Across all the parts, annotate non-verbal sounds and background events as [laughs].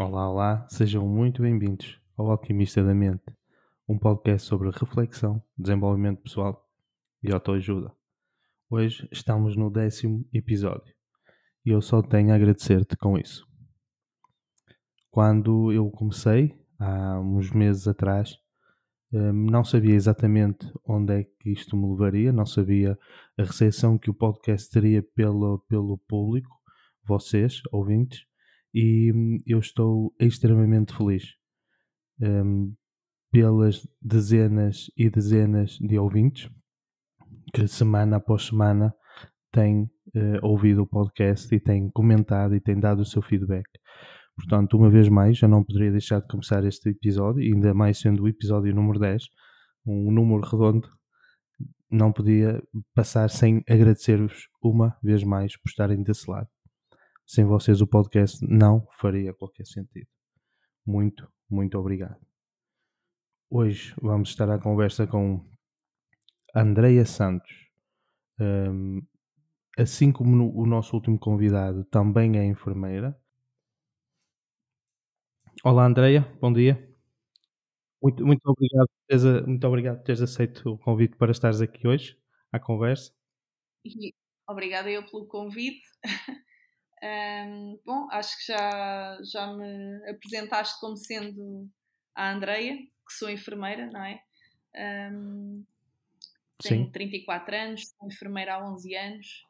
Olá, olá, sejam muito bem-vindos ao Alquimista da Mente, um podcast sobre reflexão, desenvolvimento pessoal e autoajuda. Hoje estamos no décimo episódio e eu só tenho a agradecer-te com isso. Quando eu comecei, há uns meses atrás, hum, não sabia exatamente onde é que isto me levaria, não sabia a recepção que o podcast teria pelo, pelo público, vocês, ouvintes, e hum, eu estou extremamente feliz um, pelas dezenas e dezenas de ouvintes que semana após semana têm uh, ouvido o podcast e têm comentado e têm dado o seu feedback. Portanto, uma vez mais, eu não poderia deixar de começar este episódio, ainda mais sendo o episódio número 10, um número redondo, não podia passar sem agradecer-vos uma vez mais por estarem desse lado. Sem vocês o podcast não faria qualquer sentido. Muito, muito obrigado. Hoje vamos estar à conversa com Andreia Santos. Um, assim como no, o nosso último convidado também é enfermeira. Olá Andreia, bom dia. Muito, muito, obrigado, teres, muito obrigado por teres aceito o convite para estares aqui hoje à conversa. Obrigada eu pelo convite. [laughs] Um, bom, acho que já, já me apresentaste como sendo a Andreia, que sou enfermeira, não é? Um, tenho Sim. 34 anos, sou enfermeira há 11 anos.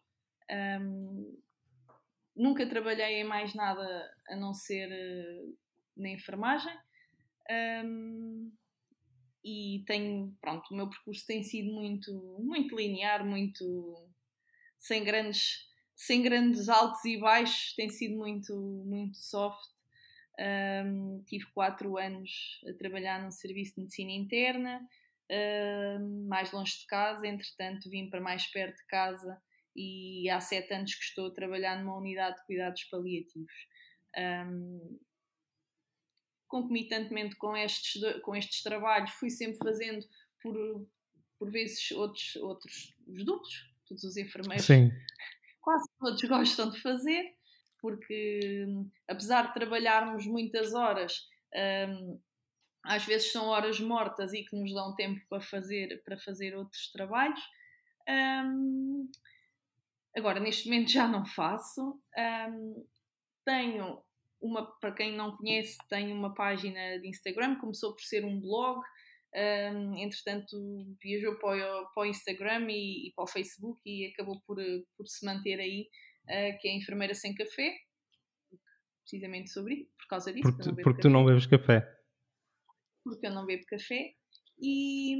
Um, nunca trabalhei em mais nada a não ser uh, na enfermagem. Um, e tenho, pronto, o meu percurso tem sido muito, muito linear, muito sem grandes sem grandes altos e baixos, tem sido muito, muito soft. Um, tive quatro anos a trabalhar num serviço de medicina interna, um, mais longe de casa, entretanto vim para mais perto de casa e há sete anos que estou a trabalhar numa unidade de cuidados paliativos. Um, concomitantemente com estes, com estes trabalhos, fui sempre fazendo por, por vezes outros, outros os duplos, todos os enfermeiros Sim quase todos [laughs] gostam de fazer, porque apesar de trabalharmos muitas horas, um, às vezes são horas mortas e que nos dão tempo para fazer, para fazer outros trabalhos. Um, agora, neste momento já não faço. Tenho uma, para quem não conhece, tenho uma página de Instagram, começou por ser um blog, um, entretanto, viajou para o, para o Instagram e, e, para o Facebook e acabou por, por se manter aí, uh, que é Enfermeira Sem Café, precisamente sobre por causa disso. Porque, porque tu não bebes café. Porque eu não bebo café. E,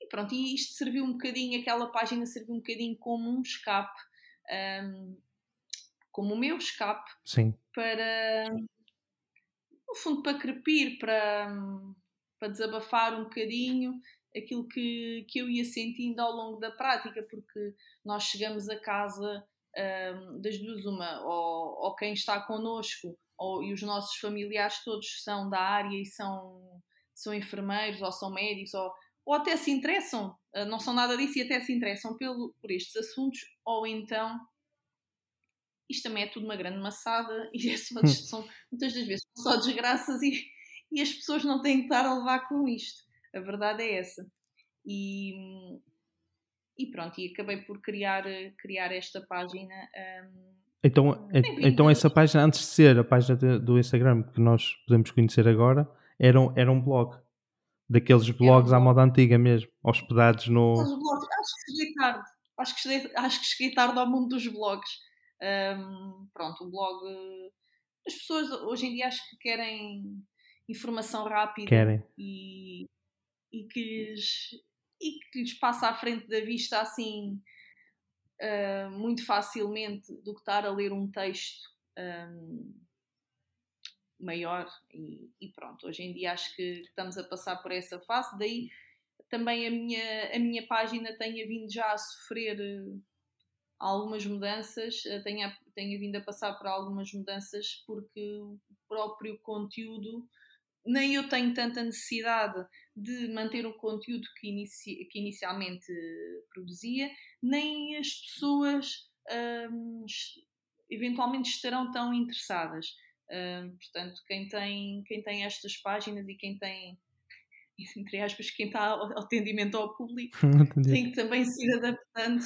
e, pronto, e isto serviu um bocadinho, aquela página serviu um bocadinho como um escape, um, como o meu escape, Sim. para, no fundo, para crepir, para para desabafar um bocadinho aquilo que, que eu ia sentindo ao longo da prática, porque nós chegamos a casa um, das duas, uma, ou, ou quem está connosco, ou, e os nossos familiares todos são da área e são, são enfermeiros, ou são médicos, ou, ou até se interessam, uh, não são nada disso e até se interessam pelo, por estes assuntos, ou então isto também é tudo uma grande maçada [laughs] e é só, [laughs] são, muitas das vezes são só desgraças e, e as pessoas não têm que estar a levar com isto. A verdade é essa. E, e pronto, e acabei por criar, criar esta página. Um, então, então essa página, antes de ser a página do Instagram que nós podemos conhecer agora, era um, era um blog. Daqueles blogs um à moda antiga mesmo, hospedados no. Blogs, acho que cheguei tarde. Acho que cheguei, acho que cheguei tarde ao mundo dos blogs. Um, pronto, o blog. As pessoas hoje em dia acho que querem informação rápida Querem. E, e, que lhes, e que lhes passa à frente da vista assim uh, muito facilmente do que estar a ler um texto um, maior e, e, pronto, hoje em dia acho que estamos a passar por essa fase, daí também a minha, a minha página tenha vindo já a sofrer uh, algumas mudanças, tenha, tenha vindo a passar por algumas mudanças porque o próprio conteúdo nem eu tenho tanta necessidade de manter o conteúdo que, inici que inicialmente produzia, nem as pessoas um, eventualmente estarão tão interessadas. Uh, portanto, quem tem, quem tem estas páginas e quem tem, [laughs] entre aspas, quem está ao atendimento ao público, [laughs] tem que também se ir adaptando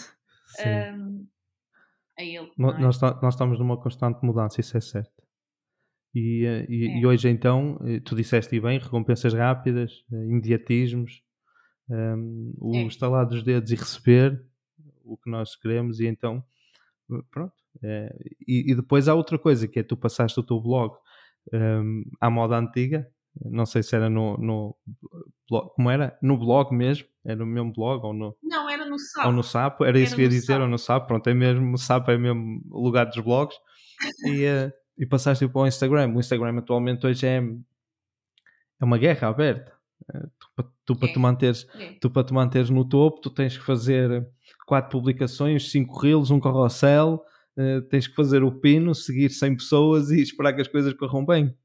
um, a ele. É? Nós, nós estamos numa constante mudança, isso é certo. E, eh, e, é. e, hoje então, eh, tu disseste bem, recompensas rápidas, eh, imediatismos, um, o é. estalar dos dedos e receber o que nós queremos e então pronto. É, e, e, depois há outra coisa que é tu passaste o teu blog um, à moda antiga, não sei se era no, no blog, como era? No blog mesmo? Era no mesmo blog ou no. Não, era no Sapo. Ou no Sapo, era, era isso que eu ia dizer, Sapo. ou no Sapo, pronto, é mesmo, o Sapo é mesmo lugar dos blogs. e, e passaste para o Instagram. O Instagram atualmente hoje é, é uma guerra aberta. Eh, tu, tu, para, é. te manteres, é. tu para te manteres no topo, tu tens que fazer quatro publicações, cinco reels, um carrossel, uh, tens que fazer o pino, seguir 100 pessoas e esperar que as coisas corram bem.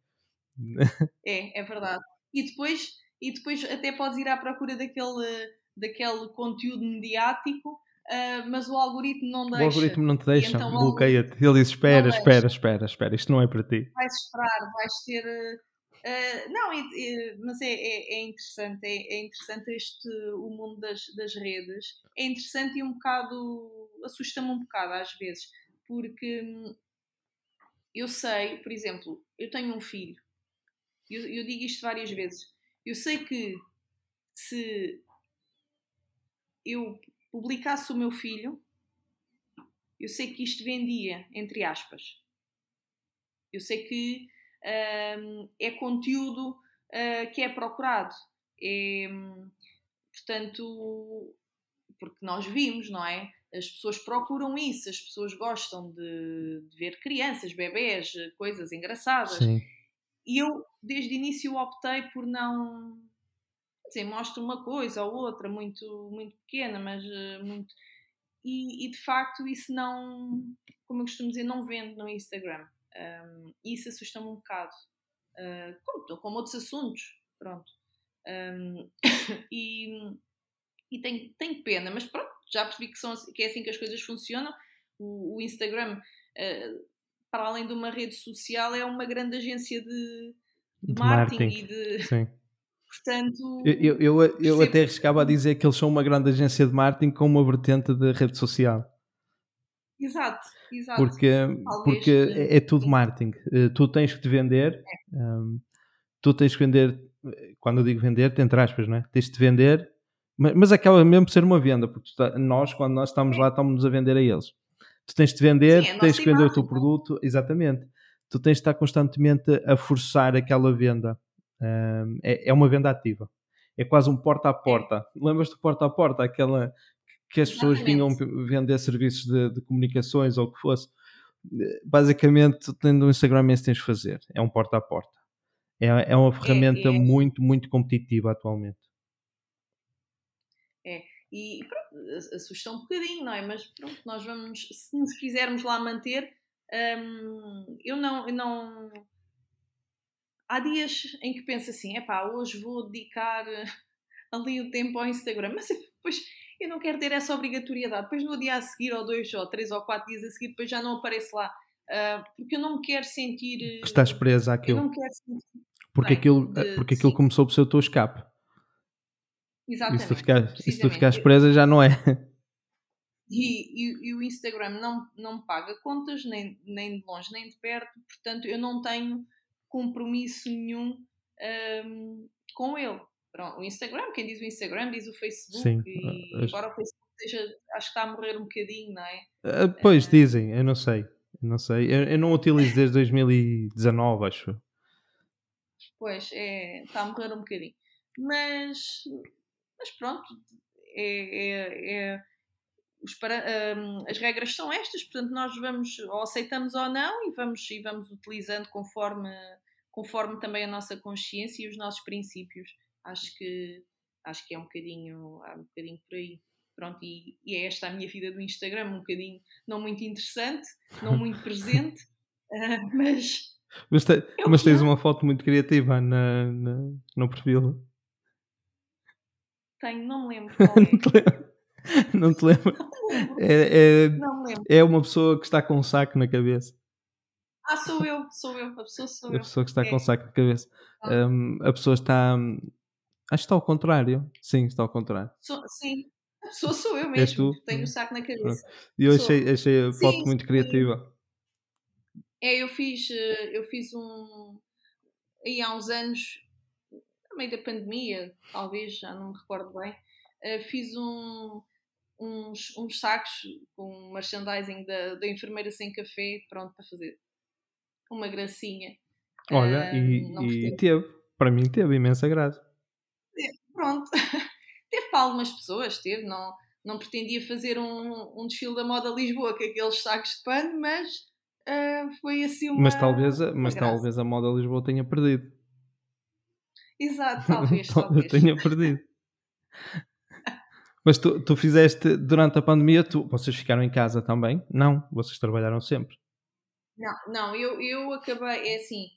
É, é verdade. E depois, e depois até podes ir à procura daquele, daquele conteúdo mediático Uh, mas o algoritmo não deixa. O algoritmo não te deixa, então, bloqueia-te. Ele diz: espera, espera, espera, espera, isto não é para ti. Vais esperar, vais ter. Uh, não, é, é, mas é, é, é interessante, é, é, interessante este, o mundo das, das redes. É interessante e um bocado. assusta-me um bocado às vezes, porque hum, eu sei, por exemplo, eu tenho um filho, eu, eu digo isto várias vezes. Eu sei que se eu publicasse o meu filho, eu sei que isto vendia, entre aspas. Eu sei que um, é conteúdo uh, que é procurado. É, portanto, porque nós vimos, não é? As pessoas procuram isso, as pessoas gostam de, de ver crianças, bebés, coisas engraçadas. Sim. E eu, desde o início, optei por não dizer, mostra uma coisa ou outra muito, muito pequena, mas uh, muito. E, e, de facto isso não, como eu costumo dizer, não vende no Instagram. Um, isso assusta-me um bocado. Uh, como, como outros assuntos, pronto. Um, [coughs] e e tenho, tenho pena, mas pronto, já percebi que, são, que é assim que as coisas funcionam. O, o Instagram, uh, para além de uma rede social, é uma grande agência de, de, de marketing, marketing, e de. Sim Portanto, eu, eu, eu, eu até arriscava a dizer que eles são uma grande agência de marketing com uma vertente de rede social. Exato, exato. Porque, porque é, é, tudo marketing. Eh, tu tens que te vender, é. um, tu tens que vender, quando eu digo vender, entre aspas, não é? Tens de vender, mas, mas acaba mesmo por ser uma venda, porque tá, nós, quando nós estamos lá, estamos a vender a eles. Tu tens de vender, Sim, é tens que vender o teu produto, exatamente. Tu tens de estar constantemente a forçar aquela venda é, é uma venda ativa. É quase um porta a porta. Lembras do porta a porta? Aquela que as pessoas vinham vender serviços de, de, comunicações ou o que fosse. Basicamente, tendo um Instagram, é isso tens de fazer. É um porta a porta. É, é uma ferramenta é, é. muito, muito competitiva atualmente. É, e pronto, assusta um bocadinho, não é? Mas pronto, nós vamos, se nos quisermos lá manter, hum, eu não, eu não há dias em que penso assim, epá, hoje vou dedicar eh, ali o tempo ao Instagram, mas depois eu não quero ter essa obrigatoriedade. Depois no dia a seguir, ou dois, ou três, ou quatro dias a seguir, depois já não apareço lá. Uh, porque eu não me quero sentir. Que estás presa àquilo. Eu não quero sentir. Porque, aquilo, de, porque aquilo começou por ser o teu escape. Exatamente. E se tu se tu ficares presa, já não é. E, e, e, o Instagram não, não me paga contas, nem, nem de longe nem de perto, portanto eu não tenho compromisso nenhum um, com ele. Pronto, o Instagram, quem diz o Instagram diz o Facebook, Sim, e acho... embora o Facebook esteja, acho que está a morrer um bocadinho, não é? Uh, pois, uh, dizem, eu não sei. Eu não sei, eu, eu não utilizo desde 2019, acho. Pois, é, está a morrer um bocadinho. Mas, mas pronto, é, é, é os para, um, as regras são estas, portanto nós vamos ou aceitamos ou não e vamos, e vamos utilizando conforme, conforme também a nossa consciência e os nossos princípios. Acho que, acho que é um bocadinho, é um bocadinho por aí. Pronto, e, e, é esta a minha vida do Instagram, um bocadinho não muito interessante, não muito [laughs] presente, uh, [laughs] mas. Mas, te, é mas tens uma foto muito criativa na, na, no perfil. Tenho, não me lembro [laughs] qual é. Não te lembro? É, é, não lembro. É uma pessoa que está com um saco na cabeça. Ah, sou eu, sou eu, a pessoa sou eu. A pessoa que está é. com o saco de cabeça. Ah. Um, a pessoa está. Acho que está ao contrário. Sim, está ao contrário. Sou, sim, a pessoa sou eu mesmo. Tenho o saco na cabeça. E eu Sou. achei, achei a foto Sim, muito sim. criativa. É, eu fiz, eh, eu fiz um. Aí há uns anos, no meio da pandemia, talvez, já não me recordo bem, eh, fiz um, uns, uns sacos com merchandising da, da enfermeira sem café, pronto, para fazer uma gracinha. Olha, Ah, e, e teve. Para mim teve imensa graça. Pronto. [laughs] teve para algumas pessoas, teve, não, não pretendia fazer um, um desfile da moda Lisboa com aqueles sacos de pano, mas ah, foi assim uma. mas talvez, uma mas graça. talvez a moda Lisboa tenha perdido. Exato, [laughs] talvez, talvez. tenha perdido. [laughs] Mas tu, tu fizeste durante a pandemia, tu, vocês ficaram em casa também? Não, vocês trabalharam sempre. Não, não, eu, eu acabei, é assim,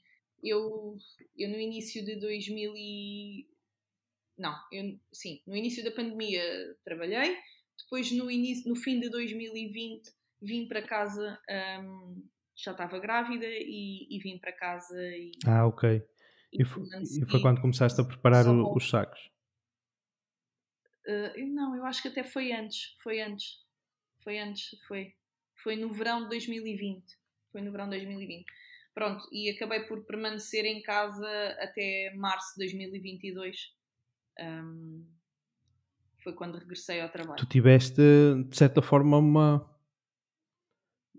eu, eu no início de 2000 e... Não, eu, sim, no início da pandemia trabalhei, depois no, início, no fim de 2020 vim para casa, hum, já estava grávida e, e vim para casa e... Ah, ok. E e foi, e foi quando começaste a preparar o- os sacos. Uh, não, eu acho que até foi antes. Foi antes. Foi antes. Foi, foi no verão de 2020. Foi no verão de 2020. Pronto, e acabei por permanecer em casa até março de 2022. Um, foi quando regressei ao trabalho. Tu tiveste, de certa forma, uma,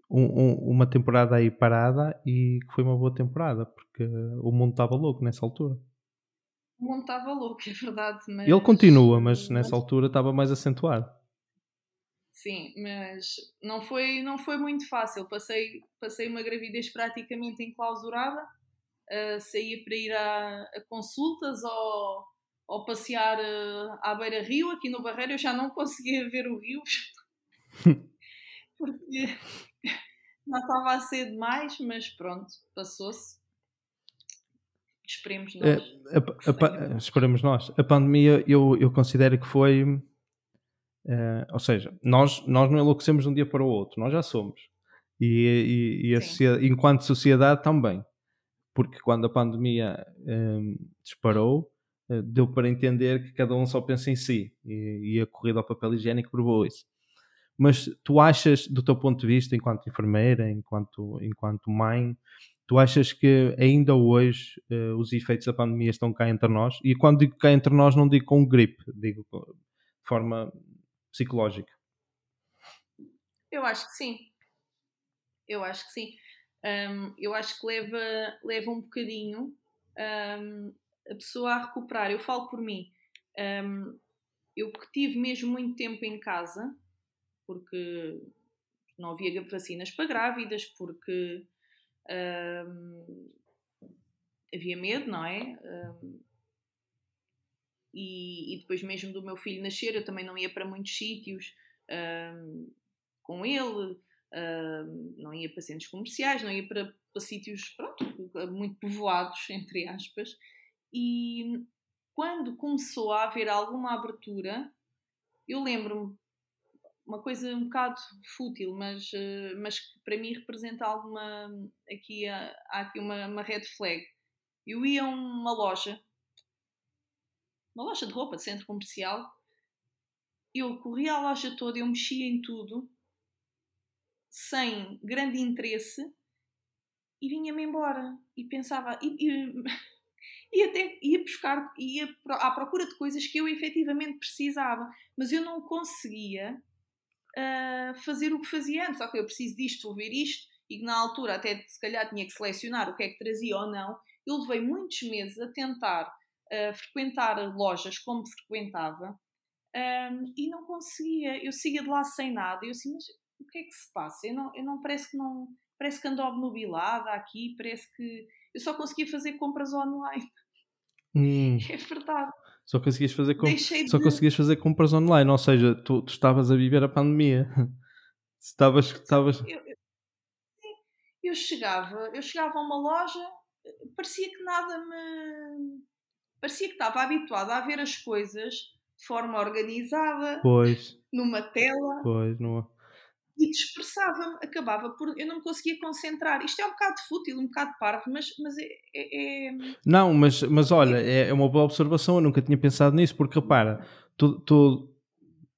um- um- uma temporada aí parada e que foi uma boa temporada, porque o mundo estava louco nessa altura. O mundo estava louco, [laughs] é verdade. Mas, Ele continua, mas mas- nessa altura estava mais acentuado. Sim, mas não foi, não foi muito fácil. Passei, passei uma gravidez praticamente enclausurada. Uh, saía para ir a, a consultas ou, ou passear uh, à beira-rio. Aqui no Barreiro eu já não conseguia [laughs] ver o rio porque não estava a ser demais, mas pronto, passou-se. Esperemos nós. A- a- a pa- esperamos nós. A pandemia eu, eu considero que foi. Eh, ou seja, nós, nós não enlouquecemos de um dia para o outro, nós já somos. E, e- e a sociedade- enquanto sociedade também. Porque quando a pandemia eh, disparou, eh, deu para entender que cada um só pensa em si. E, e a corrida ao papel higiênico provou isso. Mas tu achas, do teu ponto de vista, enquanto enfermeira, enquanto, enquanto mãe, tu achas que ainda hoje eh, os efeitos da pandemia estão cá entre nós? E quando digo cá entre nós, não digo com gripe, digo de forma psicológica. Eu acho que sim. Eu acho que sim. Hum, eu acho que leva, leva um bocadinho hum, a pessoa a recuperar. Eu falo por mim. Hum, eu que tive mesmo muito tempo em casa, porque não havia vacinas para grávidas, porque havia medo, não é? Hum, e, e depois mesmo do meu filho nascer, eu também não ia para muitos sítios hum, com ele, hum, não ia para centros comerciais, não ia para, para sítios pronto, muito povoados, [laughs] entre aspas. E quando começou a haver alguma abertura, eu lembro-me uma coisa um bocado fútil, mas, eh, mas que para mim representa alguma. Aqui há aqui uma, uma red flag. Eu ia a uma loja, uma loja de roupa de centro comercial, eu corria a loja toda, eu mexia em tudo, sem grande interesse, e vinha-me embora. E pensava. E, e, [laughs] e até ia buscar, ia à procura de coisas que eu efetivamente precisava, mas eu não conseguia ah, fazer o que fazia antes. Ok, eu preciso disto, vou ver isto, e na altura até se calhar tinha que selecionar o que é que trazia ou não. Eu levei muitos meses a tentar frequentar lojas como frequentava ahm, e não conseguia. Eu saía de lá sem nada. Eu assim, mas o que é que se passa? Eu não, eu não parece que não. Parece que ando obnubilada aqui, parece que eu só conseguia fazer compras online. Hum, [laughs] É verdade. só conseguias fazer Deixei só de- conseguias fazer compras online, ou seja, tu, tu estavas a viver a pandemia. [laughs] Estavas, estavas... eu, eu- eu chegava, eu chegava a uma loja, parecia que nada me. Parecia que estava habituada a ver as coisas de forma organizada, Pois, numa tela. pois, não... e dispersava-me, acabava por. Eu não me conseguia concentrar. Isto é um bocado fútil, um bocado parvo, mas, mas é, é, é... Não, mas, mas olha, é, é uma boa observação. Eu nunca tinha pensado nisso, porque repara, tu, tu,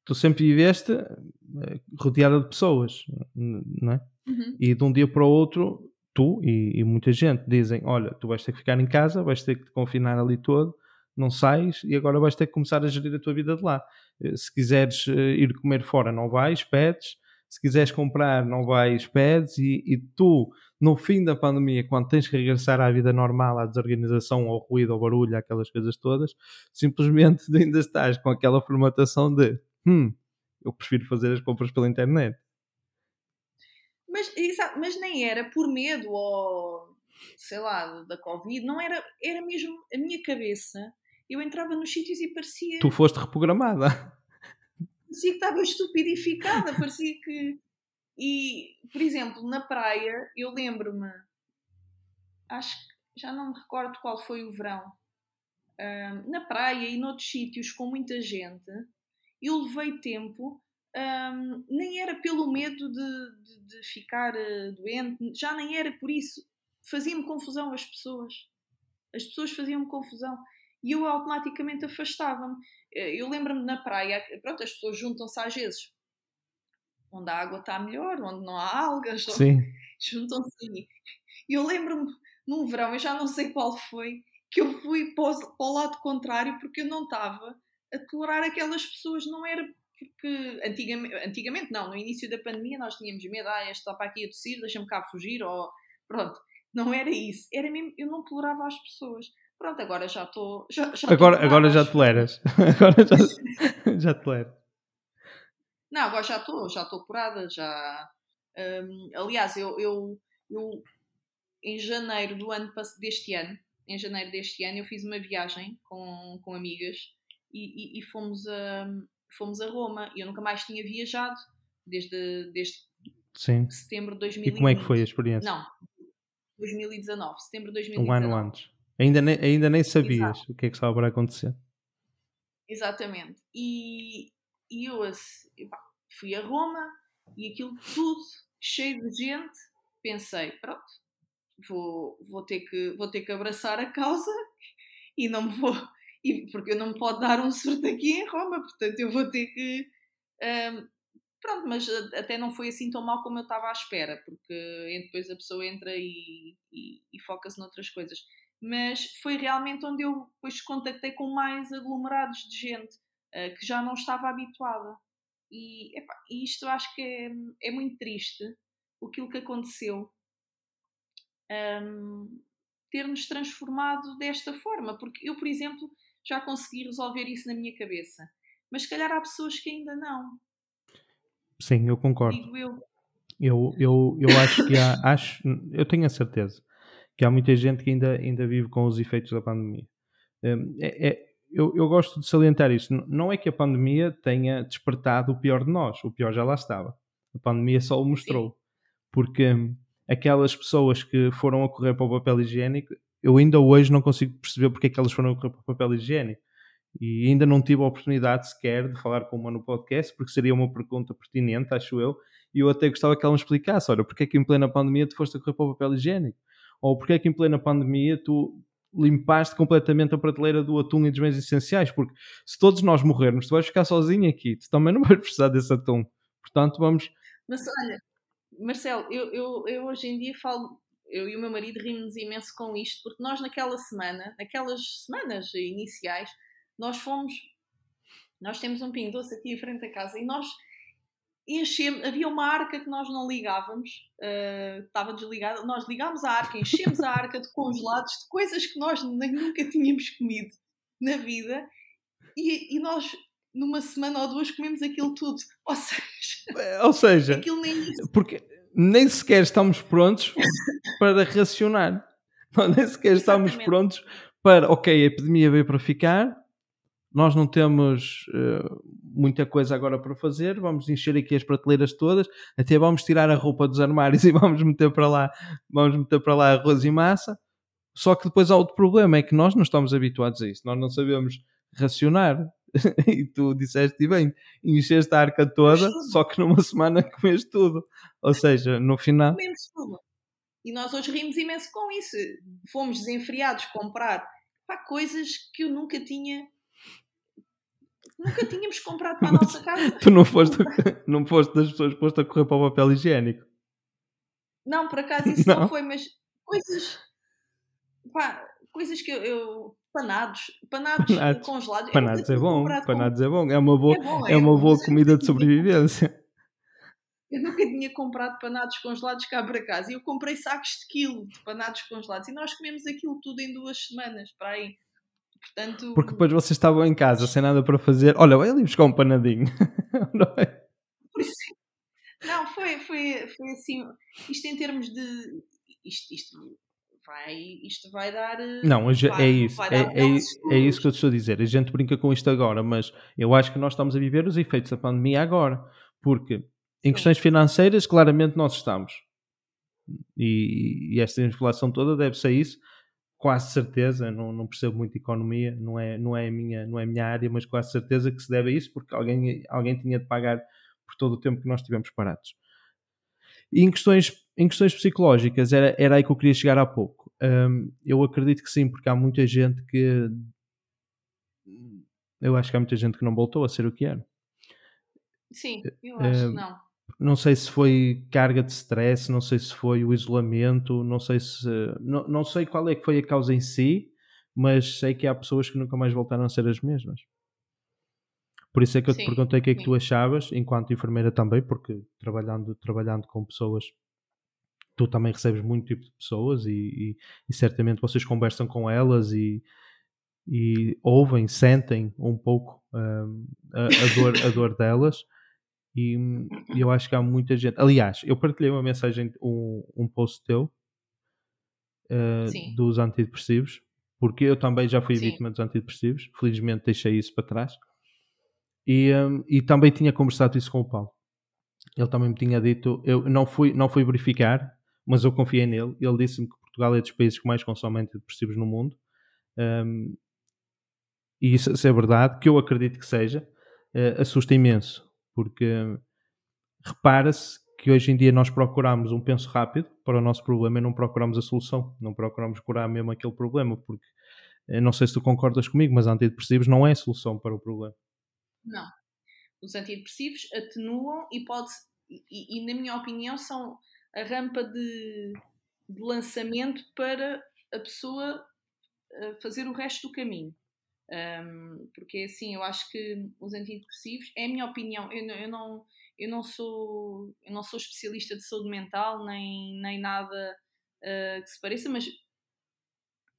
tu sempre viveste eh, rodeada de pessoas, não é? Uhum. E de um dia para o outro, tu e, e, muita gente dizem: Olha, tu vais ter que ficar em casa, vais ter que te confinar ali todo, não sais e agora vais ter que começar a gerir a tua vida de lá. Eh, se quiseres eh, ir comer fora, não vais, pedes se quiseres comprar, não vais, pedes, e, e, tu, no fim da pandemia, quando tens que regressar à vida normal, à desorganização, ao ruído, ao barulho, aquelas coisas todas, simplesmente [laughs] ainda estás com aquela formatação de hum, eu prefiro fazer as compras pela internet. Mas, mas nem era por medo ou sei lá, da Covid, não era, era mesmo a minha cabeça. Eu entrava nos sítios e parecia. Tu foste reprogramada parecia que estava estupidificada, parecia que. [laughs] E, por exemplo, na praia, eu lembro-me, acho que já não me recordo qual foi o verão, um, na praia e noutros sítios com muita gente, eu levei tempo, um, nem era pelo medo de, de, de ficar uh, doente, já nem era por isso. Fazia-me confusão as pessoas. As pessoas faziam-me confusão e eu automaticamente afastava-me. Eh, eu lembro-me na praia, pronto, as pessoas juntam-se às vezes onde a água está melhor, onde não há algas, [laughs] juntam-se. E eu lembro-me num verão, eu já não sei qual foi, que eu fui para o, para o lado contrário porque eu não estava a tolerar aquelas pessoas, não era porque antigamente, antigamente não, no início da pandemia nós tínhamos medo, ah, este está para aqui a tossir, deixa-me cá fugir, ou pronto, não era isso, era mesmo, eu não tolerava as pessoas. Pronto, agora já estou. Já, já agora, agora já toleras. [laughs] agora já, [laughs] já toleras. Não, agora já estou, já estou curada, já. Um, aliás, eu, eu, eu em janeiro do ano deste ano, em janeiro deste ano, eu fiz uma viagem com, com amigas e, e, e fomos, a, fomos a Roma. E eu nunca mais tinha viajado desde, desde Sim. setembro de 2020. E como é que foi a experiência? Não, 2019, setembro de 2019. Um ano antes. Ainda nem, ainda nem sabias Exato. o que é que estava para acontecer. Exatamente. E, e eu fui a Roma e aquilo tudo cheio de gente, pensei, pronto, vou, vou, ter, que, vou ter que abraçar a causa [laughs] e não me vou. E, porque eu não me pode dar um surto aqui em Roma, portanto eu vou ter que. Um, pronto, mas até não foi assim tão mal como eu estava à espera, porque depois a pessoa entra e, e, e foca-se noutras coisas mas foi realmente onde eu depois contactei com mais aglomerados de gente uh, que já não estava habituada. E epá, isto eu acho que é, é muito triste, aquilo que aconteceu, um, ter-nos transformado desta forma, porque eu, por exemplo, já consegui resolver isso na minha cabeça, mas se calhar há pessoas que ainda não. Sim, eu concordo. Digo eu. Eu, eu, eu acho que há, acho, eu tenho a certeza que há muita gente que ainda, ainda vive com os efeitos da pandemia. Hum, é, é, eu, eu, gosto de salientar isto. Não é que a pandemia tenha despertado o pior de nós, o pior já lá estava. A pandemia só o mostrou. Sim. Porque hum, aquelas pessoas que foram a correr para o papel higiênico, eu ainda hoje não consigo perceber porque é que elas foram para papel higiênico. E ainda não tive a oportunidade sequer de falar com uma no podcast, porque seria uma pergunta pertinente, acho eu. E eu até gostava que ela me explicasse: olha, porque é que em plena pandemia tu foste a correr para o papel higiênico? Ou porque é que em plena pandemia tu limpaste completamente a prateleira do atum e dos bens essenciais? Porque se todos nós morrermos, tu vais ficar sozinho aqui, tu também não [laughs] vais precisar desse atum. Portanto, vamos. Mas olha, Marcelo, eu, eu, eu hoje em dia falo, eu e o meu marido rimos imenso com isto, porque nós naquela semana, naquelas semanas iniciais, nós fomos, nós temos um pingo doce aqui em frente à casa e nós enchemos, havia uma arca que nós não ligávamos, uh, estava desligada, nós ligámos a arca, enchemos a arca de congelados, de coisas que nós nem, nunca tínhamos comido na vida, e, e, nós numa semana ou duas comemos aquilo tudo. [laughs] Ou seja, é, ou seja aquilo nem porque nem sequer estamos prontos para racionar. nem sequer estamos Exatamente. prontos para, ok, a epidemia veio para ficar, nós não temos uh, muita coisa agora para fazer, vamos encher aqui as prateleiras todas, até vamos tirar a roupa dos armários [laughs] e vamos meter para lá, vamos meter para lá arroz e massa. Só que depois há outro problema, é que nós não estamos habituados a isso, nós não sabemos racionar. [laughs] e tu disseste, e bem, encheste a arca toda, só que numa [laughs] semana comeste tudo. Ou seja, no final. Comemos tudo. E nós hoje rimos imenso com isso. Fomos desenfreados comprar pá, coisas que eu nunca tinha. Nunca tínhamos comprado para a [laughs] nossa casa. tu não foste, não foste das pessoas foste a correr para o papel higiênico. Não, por acaso isso não, não foi, mas coisas. Pá, coisas que eu, eu panados, panados, panados. congelados. Panados é bom, panados é bom, é uma boa, é, bom, é, é uma boa comida de sobrevivência. [laughs] Eu nunca tinha comprado panados congelados cá para casa e eu comprei sacos de quilo de panados congelados e nós comemos aquilo tudo em duas semanas para aí. Portanto... Porque depois vocês estavam em casa sem nada para fazer. Olha, vai ali buscar um panadinho. [laughs] não, é? [laughs] não foi, foi, foi assim. Isto em termos de. Isto, isto vai, isto vai dar. Não, vai, é isso. É, é, é, isso que eu te estou a dizer. A gente brinca com isto agora, mas eu acho que nós estamos a viver os efeitos da pandemia agora. Porque em questões financeiras, claramente nós estamos. E, e esta inflação toda deve-se a isso, quase certeza. Não, não percebo muito economia, não é, não, é a minha, não é minha área, mas quase certeza que se deve a isso, porque alguém, alguém tinha de pagar por todo o tempo que nós estivemos parados. E em questões, em questões psicológicas, era, era aí que eu queria chegar há pouco. Um, eu acredito que sim, porque há muita gente que. Eu acho que há muita gente que não voltou a ser o que era. Sim, eu acho que não. Não sei se foi carga de stress, não sei se foi o isolamento, não sei se. Não, não sei qual é que foi a causa em si, mas sei que há pessoas que nunca mais voltaram a ser as mesmas. Por isso é que eu sim, te perguntei o que é que sim. tu achavas, enquanto enfermeira também, porque trabalhando, trabalhando com pessoas, tu também recebes muito tipo de pessoas e, e, e certamente vocês conversam com elas e, e ouvem, sentem um pouco um, a, a, dor, a dor delas. E, eu acho que há muita gente. Aliás, eu partilhei uma mensagem, um, um post teu uh, dos antidepressivos, porque eu também já fui Sim. vítima dos antidepressivos. Felizmente deixei isso para trás. E, um, e também tinha conversado isso com o Paulo. Ele também me tinha dito, eu não fui, não fui verificar, mas eu confiei nele. Ele disse-me que Portugal é dos países que mais consomem antidepressivos no mundo. Um, e isso, isso, é verdade, que eu acredito que seja. Uh, assusta imenso, porque repara-se que hoje em dia nós procuramos um penso rápido para o nosso problema e não procuramos a solução, não procuramos curar mesmo aquele problema, porque eh, não sei se tu concordas comigo, mas antidepressivos não é a solução para o problema. Não. Os antidepressivos atenuam e pode e, e, na minha opinião são a rampa de, de lançamento para a pessoa eh, fazer o resto do caminho. Um, porque assim, eu acho que os antidepressivos, é a minha opinião, eu, eu, não, eu, não, sou, eu não sou especialista de saúde mental, nem, nem nada uh, que se pareça, mas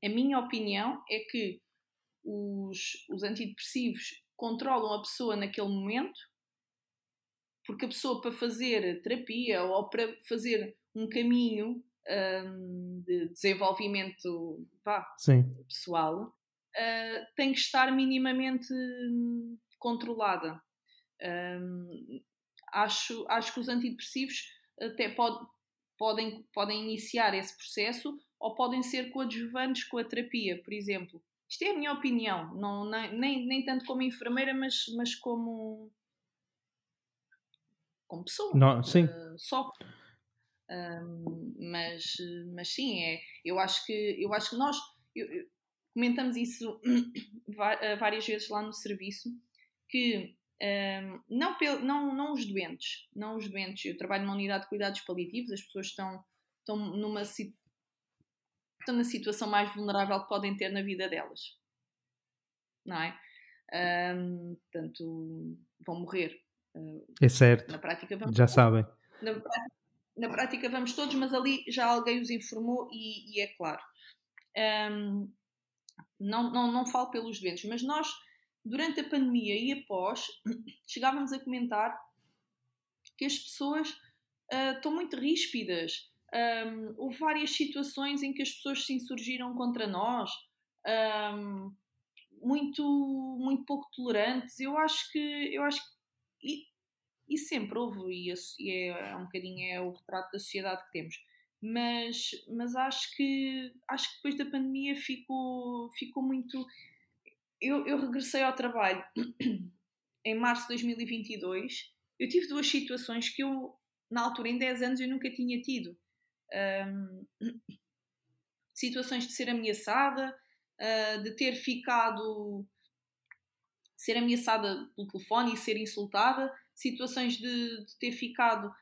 a minha opinião é que os, os antidepressivos controlam a pessoa naquele momento, porque a pessoa para fazer terapia ou para fazer um caminho um, de desenvolvimento vá, pessoal uh, tem que estar minimamente controlada. Um, acho, acho que os antidepressivos até pode, podem, podem iniciar esse processo ou podem ser coadjuvantes com a terapia, por exemplo. Isto é a minha opinião, não, nem, nem tanto como enfermeira, mas, mas como, como pessoa. Não, sim. Uh, só. Um, mas, mas sim, é, eu acho que eu acho que nós eu, eu, comentamos isso [coughs] várias vezes lá no serviço que um, não, não, não os doentes, não os doentes. Eu trabalho numa unidade de cuidados paliativos, as pessoas estão, estão numa estão na situação mais vulnerável que podem ter na vida delas. Não é? Um, portanto, vão morrer. É certo. Na prática vamos Já todos. sabem. Na, na, prática vamos todos, mas ali já alguém os informou e, e é claro. Um, não, não, não falo pelos doentes, mas nós, durante a pandemia e após, [coughs] chegávamos a comentar que as pessoas uh, estão muito ríspidas, um, houve várias situações em que as pessoas se insurgiram contra nós, um, muito, muito pouco tolerantes. Eu acho que, eu acho que e, e sempre houve, e, é, é um bocadinho é o retrato da sociedade que temos. Mas, mas acho que acho que depois da pandemia ficou, ficou muito eu, eu regressei ao trabalho [clears throat] em março de 2022. Eu tive duas situações que eu, na altura, em 10 anos, eu nunca tinha tido. Um, [clears throat] situações de ser ameaçada, uh, de ter ficado. Ser ameaçada pelo telefone e ser insultada, situações de, de ter ficado,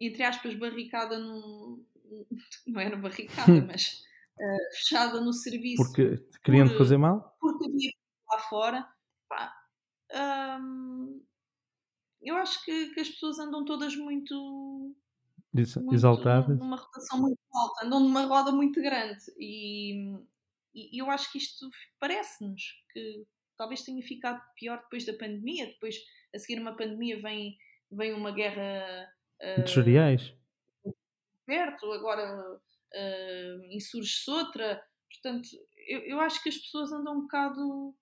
entre aspas, barricada num. [laughs] não era barricada, [laughs] mas uh, fechada no serviço. Porque queriam por, fazer mal? Porque havia lá fora. Pá, um, eu acho que, que, as pessoas andam todas muito. muito exaltadas? Numa rotação muito alta, andam numa roda muito grande. E, e eu acho que isto parece-nos que talvez tenha ficado pior depois da pandemia. Depois, a seguir uma pandemia, vem, vem uma guerra. Uh, de cereais. Perto, agora uh, insurge-se outra. Portanto, eu, eu acho que as pessoas andam um bocado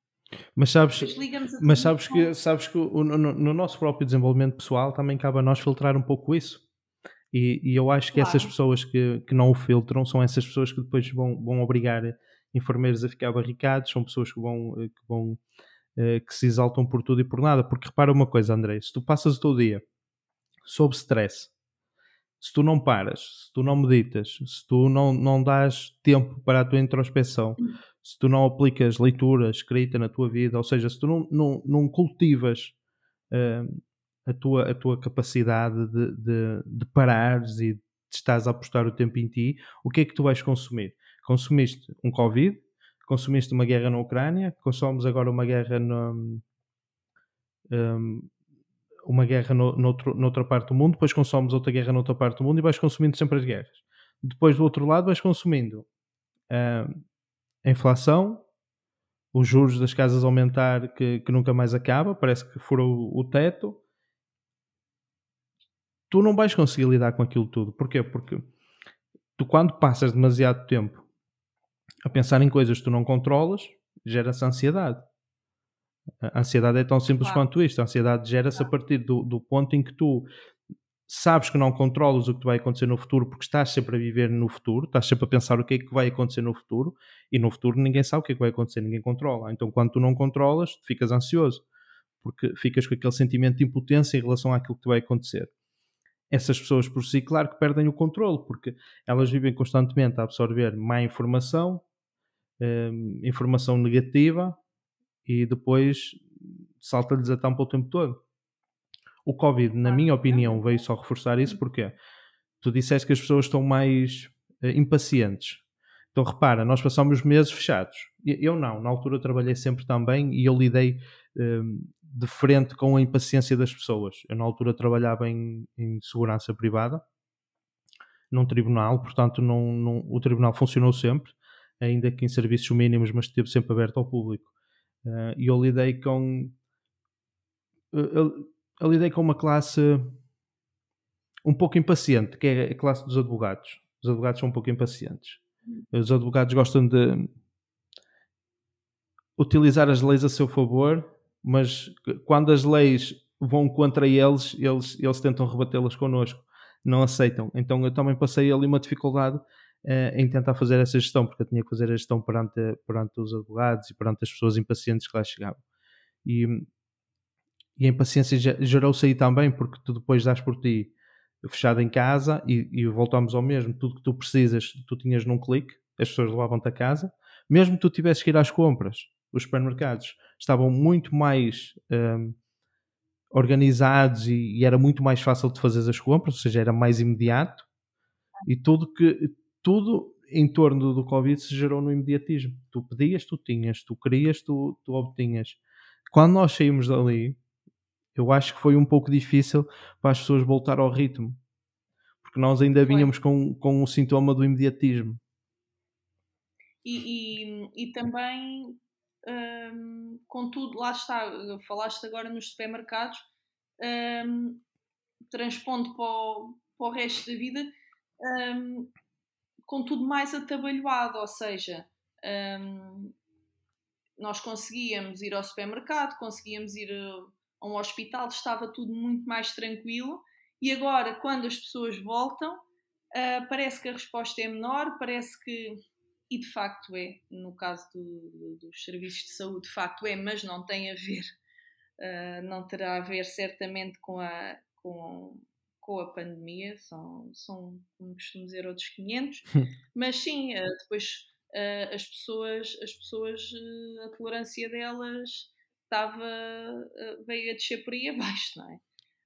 mas sabes, mas sabes que, sabes que no, no, nosso próprio desenvolvimento pessoal também cabe a nós filtrar um pouco isso. E, e eu acho que claro. essas pessoas que, que não o filtram são essas pessoas que depois vão, vão obrigar enfermeiros a ficar barricados, são pessoas que vão, que vão eh, que se exaltam por tudo e por nada. Porque repara uma coisa, André, se tu passas o teu dia sob stress, se tu não paras, se tu não meditas, se tu não, não dás tempo para a tua introspeção, hum se tu não aplicas leitura, escrita na tua vida, ou seja, se tu não, não, não cultivas uh, a, tua, a tua capacidade de, de, de parares e de estás a apostar o tempo em ti, o que é que tu vais consumir? Consumiste um Covid, consumiste uma guerra na Ucrânia, consomes agora uma guerra no, um, uma guerra no, noutro, noutra parte do mundo, depois consomes outra guerra noutra parte do mundo e vais consumindo sempre as guerras. Depois do outro lado vais consumindo uh, a inflação, os juros das casas aumentar que, que nunca mais acaba, parece que furou o, teto. Tu não vais conseguir lidar com aquilo tudo. Porquê? Porque tu, quando passas demasiado tempo a pensar em coisas que tu não controlas, gera-se ansiedade. A ansiedade é tão simples claro. quanto isto. A ansiedade gera-se a partir do, do ponto em que tu sabes que não controlas o que vai acontecer no futuro porque estás sempre a viver no futuro, estás sempre a pensar o que é que vai acontecer no futuro e no futuro ninguém sabe o que é que vai acontecer, ninguém controla. Então, quando tu não controlas, tu ficas ansioso porque ficas com aquele sentimento de impotência em relação àquilo que vai acontecer. Essas pessoas por si, claro que perdem o controle porque elas vivem constantemente a absorver má informação, hum, informação negativa e depois salta-lhes a tampa o tempo todo. O Covid, na minha opinião, veio só reforçar isso porque tu disseste que as pessoas estão mais uh, impacientes. Então repara, nós passamos meses fechados. Eu não, na altura eu trabalhei sempre também e eu lidei uh, de frente com a impaciência das pessoas. Eu na altura trabalhava em, em segurança privada, num tribunal, portanto não, não, o tribunal funcionou sempre, ainda que em serviços mínimos, mas esteve sempre aberto ao público. Uh, e eu lidei com. Eu, eu lidei com uma classe um pouco impaciente, que é a classe dos advogados. Os advogados são um pouco impacientes. Os advogados gostam de utilizar as leis a seu favor, mas quando as leis vão contra eles, eles, eles tentam rebatê-las connosco, não aceitam. Então eu também passei ali uma dificuldade em tentar fazer essa gestão, porque eu tinha que fazer a gestão perante, perante os advogados e perante as pessoas impacientes que lá chegavam. E e a impaciência gerou-se aí também, porque tu depois dás por ti fechado em casa e, e, voltamos ao mesmo. Tudo que tu precisas, tu tinhas num clique, as pessoas levavam-te a casa. Mesmo que tu tivesses que ir às compras, os supermercados estavam muito mais um, organizados e, e, era muito mais fácil de fazer as compras, ou seja, era mais imediato. E tudo que tudo em torno do Covid se gerou no imediatismo. Tu pedias, tu tinhas, tu querias, tu, tu obtinhas. Quando nós saímos dali, eu acho que foi um pouco difícil para as pessoas voltar ao ritmo, porque nós ainda vinhamos com, com o sintoma do imediatismo. E, e, e também, hum, contudo, lá está, falaste agora nos supermercados, hum, transpondo para o, para o resto da vida, hum, com tudo mais atabalhoado, ou seja, hum, nós conseguíamos ir ao supermercado, conseguíamos ir a um hospital estava tudo muito mais tranquilo e agora, quando as pessoas voltam, uh, parece que a resposta é menor, parece que. e de facto é, no caso do, dos serviços de saúde, de facto é, mas não tem a ver, uh, não terá a ver certamente com a, com, com a pandemia, são, são, como costumo dizer, outros 500, [laughs] mas sim, uh, depois uh, as pessoas, as pessoas a tolerância delas estava, veio a descer por aí [laughs] abaixo, não é?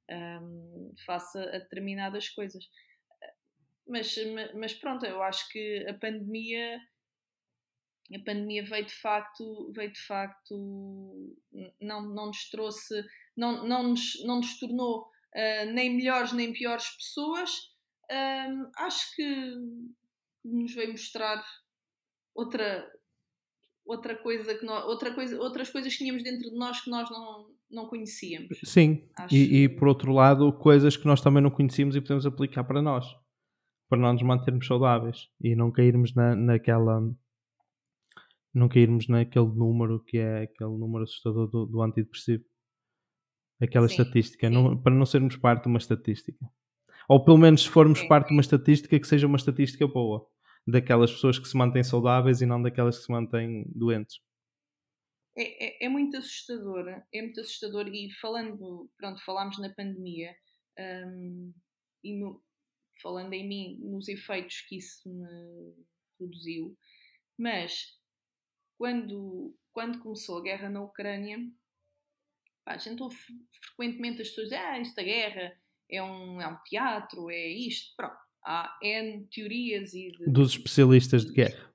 Um, face a determinadas coisas. Mas, mas pronto, eu acho que a pandemia a pandemia veio de facto veio de facto não não nos trouxe não não nos, não nos tornou uh, nem melhores nem piores pessoas uh, acho que nos veio mostrar outra outra coisa que nós, outra coisa outras coisas que tínhamos dentro de nós que nós não não conhecíamos. Sim e, e por outro lado coisas que nós também não conhecíamos e podemos aplicar para nós para não nos mantermos saudáveis e não cairmos na, naquela não cairmos naquele número que é aquele número assustador do, do antidepressivo aquela sim, estatística. Sim. Não, para não sermos parte de uma estatística. Ou pelo menos se formos sim. parte de uma estatística que seja uma estatística boa. Daquelas pessoas que se mantêm saudáveis e não daquelas que se mantêm doentes. É, é, é muito assustador. É muito assustador. E falando pronto falámos na pandemia um, e no, falando em mim, nos efeitos que isso me produziu, mas quando, quando começou a guerra na Ucrânia, pá, a gente ouve frequentemente as pessoas ah, esta guerra é um, é um teatro, é isto, pronto. Há N teorias e de, dos especialistas de guerra.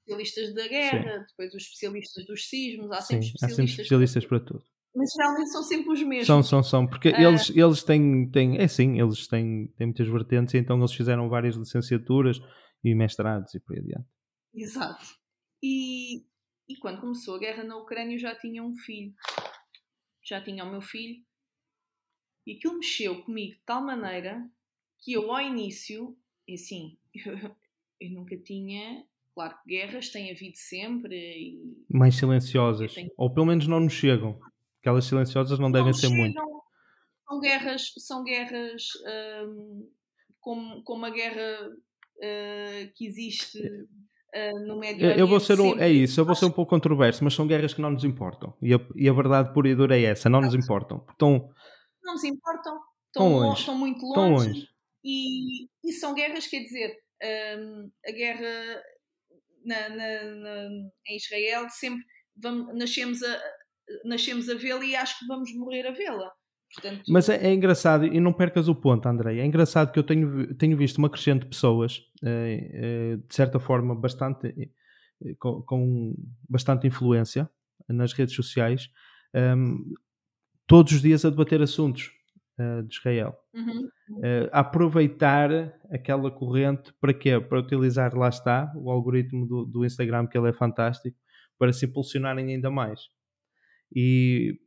Especialistas da guerra, Sim. depois os especialistas dos sismos, há sempre Sim, especialistas, há sempre especialistas para tudo mas realmente são sempre os mesmos. São, são, são, porque uh... eles, eles têm, têm, é sim, eles têm, têm muitas vertentes, então eles fizeram várias licenciaturas e mestrados e por aí adiante. Exato. E, e quando começou a guerra na Ucrânia eu já tinha um filho. Já tinha o meu filho. E aquilo mexeu comigo de tal maneira que eu ao início, e assim, eu, [laughs] eu nunca tinha Claro que guerras tem havido sempre. E... Mais silenciosas. Tenho... Ou pelo menos não nos chegam. Aquelas silenciosas não, não devem ser muito. São guerras, são guerras um, como, como a guerra uh, que existe uh, no Médio Oriente. Eu vou ser um, é isso, eu vou ser um pouco controverso, mas são guerras que não nos importam. E a, e a verdade pura e dura é essa, não nos importam. Estão, não nos importam, estão, longe, estão muito longe. Estão longe. E, e são guerras, quer dizer, um, a guerra na, na, na, em Israel sempre vamos, nascemos a, nascemos a vê-la e acho que vamos morrer a vê-la. Portanto... Mas é, é, engraçado, e não percas o ponto, André. É engraçado que eu tenho, tenho visto uma crescente de pessoas, eh, eh, de certa forma, bastante, eh, com, com, bastante influência nas redes sociais, ehm, todos os dias a debater assuntos de Israel. Uhum. a aproveitar aquela corrente para quê? Para utilizar, lá está, o algoritmo do, do Instagram, que ele é fantástico, para se impulsionarem ainda mais. E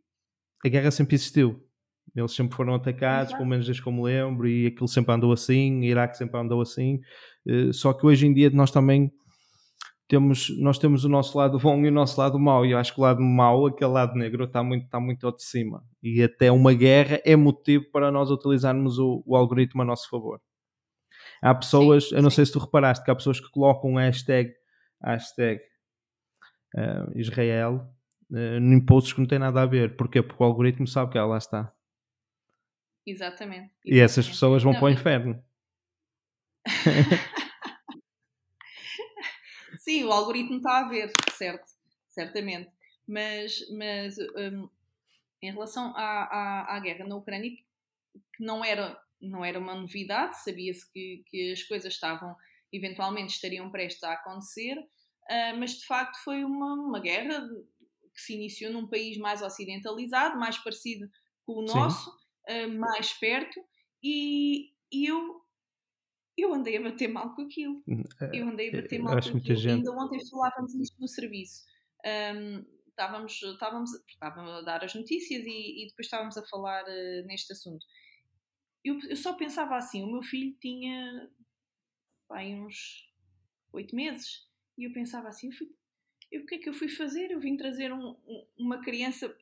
a guerra sempre existiu. Eles sempre foram atacados, pelo menos desde como lembro, e aquilo sempre andou assim, o Iraque sempre andou assim. Uh, só que hoje em dia nós também temos, nós temos o nosso lado bom e o nosso lado mau. E eu acho que o lado mau, aquele lado negro, está muito, está muito ao de cima. E até uma guerra é motivo para nós utilizarmos o, o algoritmo a nosso favor. Há pessoas, sim, eu não sim. sei se tu reparaste, que há pessoas que colocam hashtag, hashtag uh, Israel uh, em posts que não tem nada a ver. Porquê? Porque o algoritmo sabe que ela lá está. Exatamente. Exatamente. E essas pessoas vão não, para o inferno. [laughs] Sim, o algoritmo está a ver, certo, certamente. Mas, mas um, em relação à, à, à, guerra na Ucrânia, que não era, não era uma novidade, sabia-se que, que as coisas estavam, eventualmente estariam prestes a acontecer, uh, mas de facto foi uma, uma guerra que se iniciou num país mais ocidentalizado, mais parecido com o nosso, uh, mais perto, e, e, eu, eu andei a bater mal com aquilo. Hum, é, eu andei a bater mal com aquilo. Gente... Ainda ontem falávamos isto no serviço. Um, estávamos, estávamos, estávamos a dar as notícias e, e depois estávamos a falar uh, neste assunto. Eu, eu, só pensava assim: o meu filho tinha bem, uns oito meses. E eu pensava assim: eu fui eu, o que é que eu fui fazer? Eu vim trazer um, um, uma criança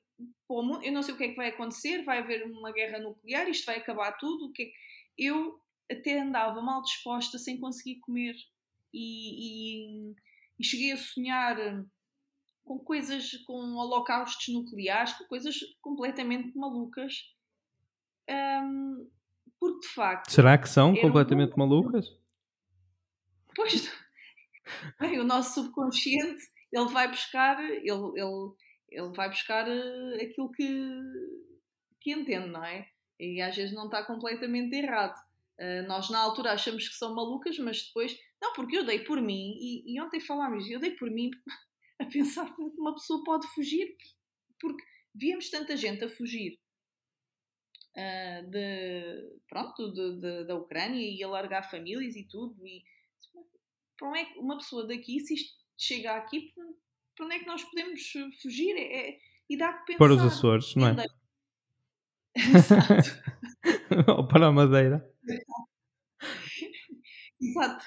para o mundo. Eu não sei o que é que vai acontecer. Vai haver uma guerra nuclear, isto vai acabar tudo. O que, é que... Eu até andava mal disposta sem conseguir comer. e, e, e cheguei a sonhar com coisas, com holocaustos nucleares, com coisas completamente malucas. Um, porque de facto. Será que são completamente um... malucas? Pois. [laughs] Bem, o nosso subconsciente ele vai buscar, ele, ele, ele vai buscar eh, aquilo que, que entende, não é? E às vezes não está completamente errado. Uh, nós na altura achamos que são malucas, mas depois, não, porque eu dei por mim, e, e ontem falámos, eu dei por mim [laughs] a pensar que uma pessoa pode fugir, porque víamos tanta gente a fugir uh, de, pronto, de, de, da Ucrânia e a largar famílias e tudo, e para onde é que uma pessoa daqui, se isto chega aqui, para onde é que nós podemos fugir? É, é, e dá que pensar. Para os Açores, não é? [laughs] Exato. [laughs] Ou para a Madeira. [laughs] Exato,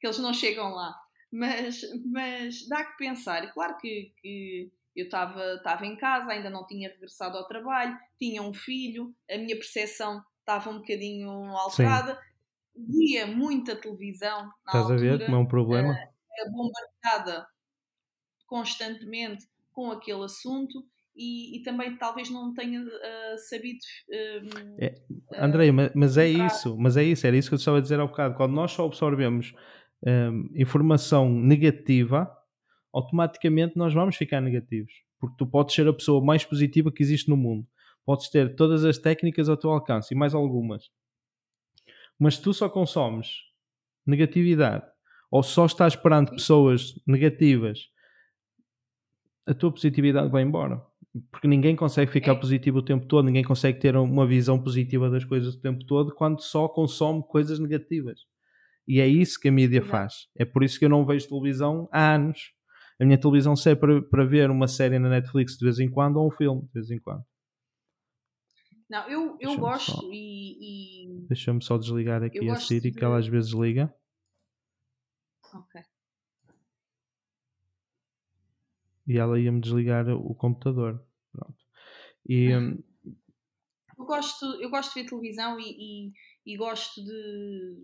que eles não chegam lá. Mas, mas dá que pensar. Claro que, que eu estava em casa, ainda não tinha regressado ao trabalho, tinha um filho, a minha percepção estava um bocadinho alterada. Sim. Via muita televisão. Estás altura, a ver como é um problema? Era bombardeada constantemente com aquele assunto e, e, também talvez não tenha uh, sabido. Uh, é, Andrei, uh, mas, é isso, mas é isso, era isso que eu estava a dizer há bocado. Quando nós só absorvemos um, informação negativa, automaticamente nós vamos ficar negativos. Porque tu podes ser a pessoa mais positiva que existe no mundo. Podes ter todas as técnicas ao teu alcance e mais algumas. Mas se tu só consomes negatividade ou só estás perante pessoas negativas, a tua positividade vai embora. Porque ninguém consegue ficar é. positivo o tempo todo, ninguém consegue ter uma visão positiva das coisas o tempo todo quando só consome coisas negativas. E é isso que a mídia faz. É por isso que eu não vejo televisão há anos. A minha televisão serve para, para ver uma série na Netflix de vez em quando ou um filme de vez em quando. Não, eu, eu gosto só, e, e... Deixa-me só desligar aqui a Siri, de... que ela às vezes liga. Ok. E ela ia-me desligar o computador. Pronto. E, hum, eu, gosto, eu gosto de ver televisão e, e, e gosto de,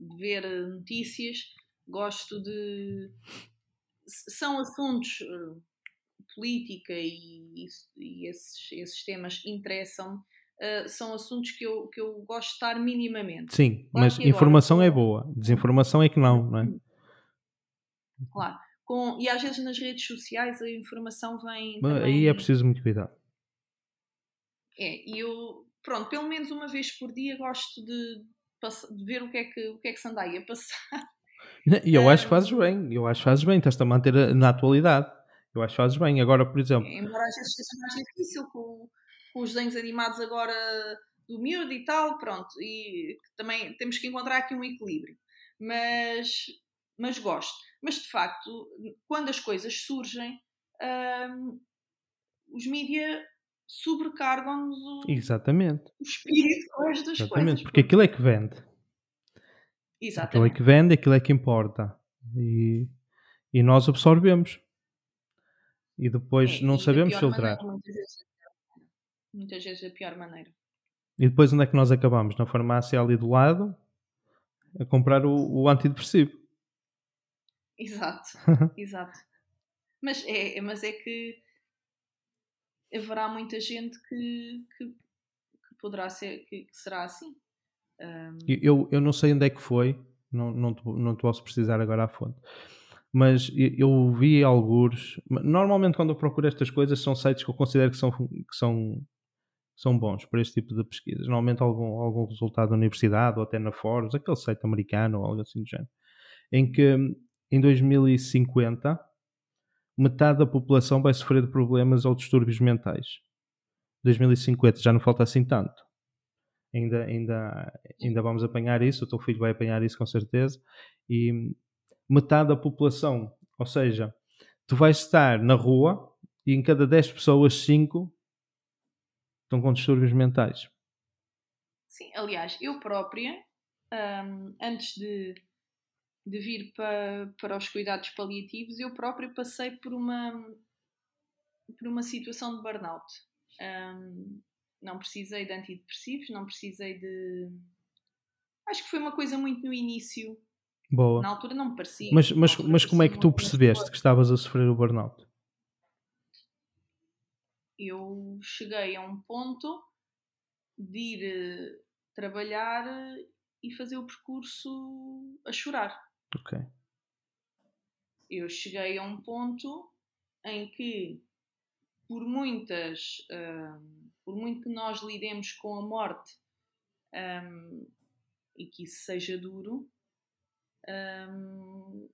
de ver eh, notícias, gosto de. São assuntos, eh, política e, e esses, esses, temas interessam-me, uh, são assuntos que eu, que eu gosto de estar minimamente. Sim, claro mas informação agora, é boa, desinformação é que não, não é? Claro. Com, e às vezes nas redes sociais a informação vem. Mas também... Aí é preciso muito cuidado. É, e eu, pronto, pelo menos uma vez por dia gosto de de ver o que é que, o que, é que se anda aí a passar. E eu acho que fazes bem, eu acho que fazes bem, estás-te a manter na atualidade. Eu acho que fazes bem. Agora, por exemplo. É, embora às vezes seja mais difícil com, com os desenhos animados agora do miúdo e tal, pronto. E também temos que encontrar aqui um equilíbrio. Mas, mas gosto. Mas de facto, quando as coisas surgem, hum, os mídias sobrecargam-nos o, Exatamente. o espírito com estas Exatamente, coisas. Porque aquilo é que vende. Exatamente. Aquilo é que vende, aquilo é que importa. E, e nós absorvemos. E depois é, não e sabemos filtrar. Maneira, muitas, vezes, muitas vezes a pior maneira. E depois onde é que nós acabamos? Na farmácia ali do lado a comprar o, o antidepressivo. Exato, [laughs] exato. Mas é, mas é que haverá muita gente que, que, que poderá ser, que, que, será assim. Um... Eu, eu não sei onde é que foi, não, não, te, não te posso precisar agora à fonte, mas eu vi alguns. Normalmente, quando eu procuro estas coisas, são sites que eu considero que são, que são, são bons para este tipo de pesquisas. Normalmente, algum, algum resultado da universidade ou até na Forbes, aquele site americano ou algo assim do género, em que em 2050 metade da população vai sofrer de problemas ou distúrbios mentais. 2050 já não falta assim tanto. Ainda, ainda, ainda vamos apanhar isso, o teu filho vai apanhar isso com certeza. E metade da população, ou seja, tu vais estar na rua e em cada 10 pessoas, 5 estão com distúrbios mentais. Sim, aliás, eu própria, um, antes de de vir para, para os cuidados paliativos, eu própria passei por uma, por uma situação de burnout. Um, não precisei de antidepressivos, não precisei de. Acho que foi uma coisa muito no início Boa. Na altura não me parecia. Mas, mas, mas como é que tu percebeste que estavas a sofrer o burnout? Eu cheguei a um ponto de ir eh, trabalhar eh, e fazer o percurso a chorar. Ok. Eu cheguei a um ponto em que, por muitas, hum, por muito que nós lidemos com a morte hum, e que isso seja duro, hum,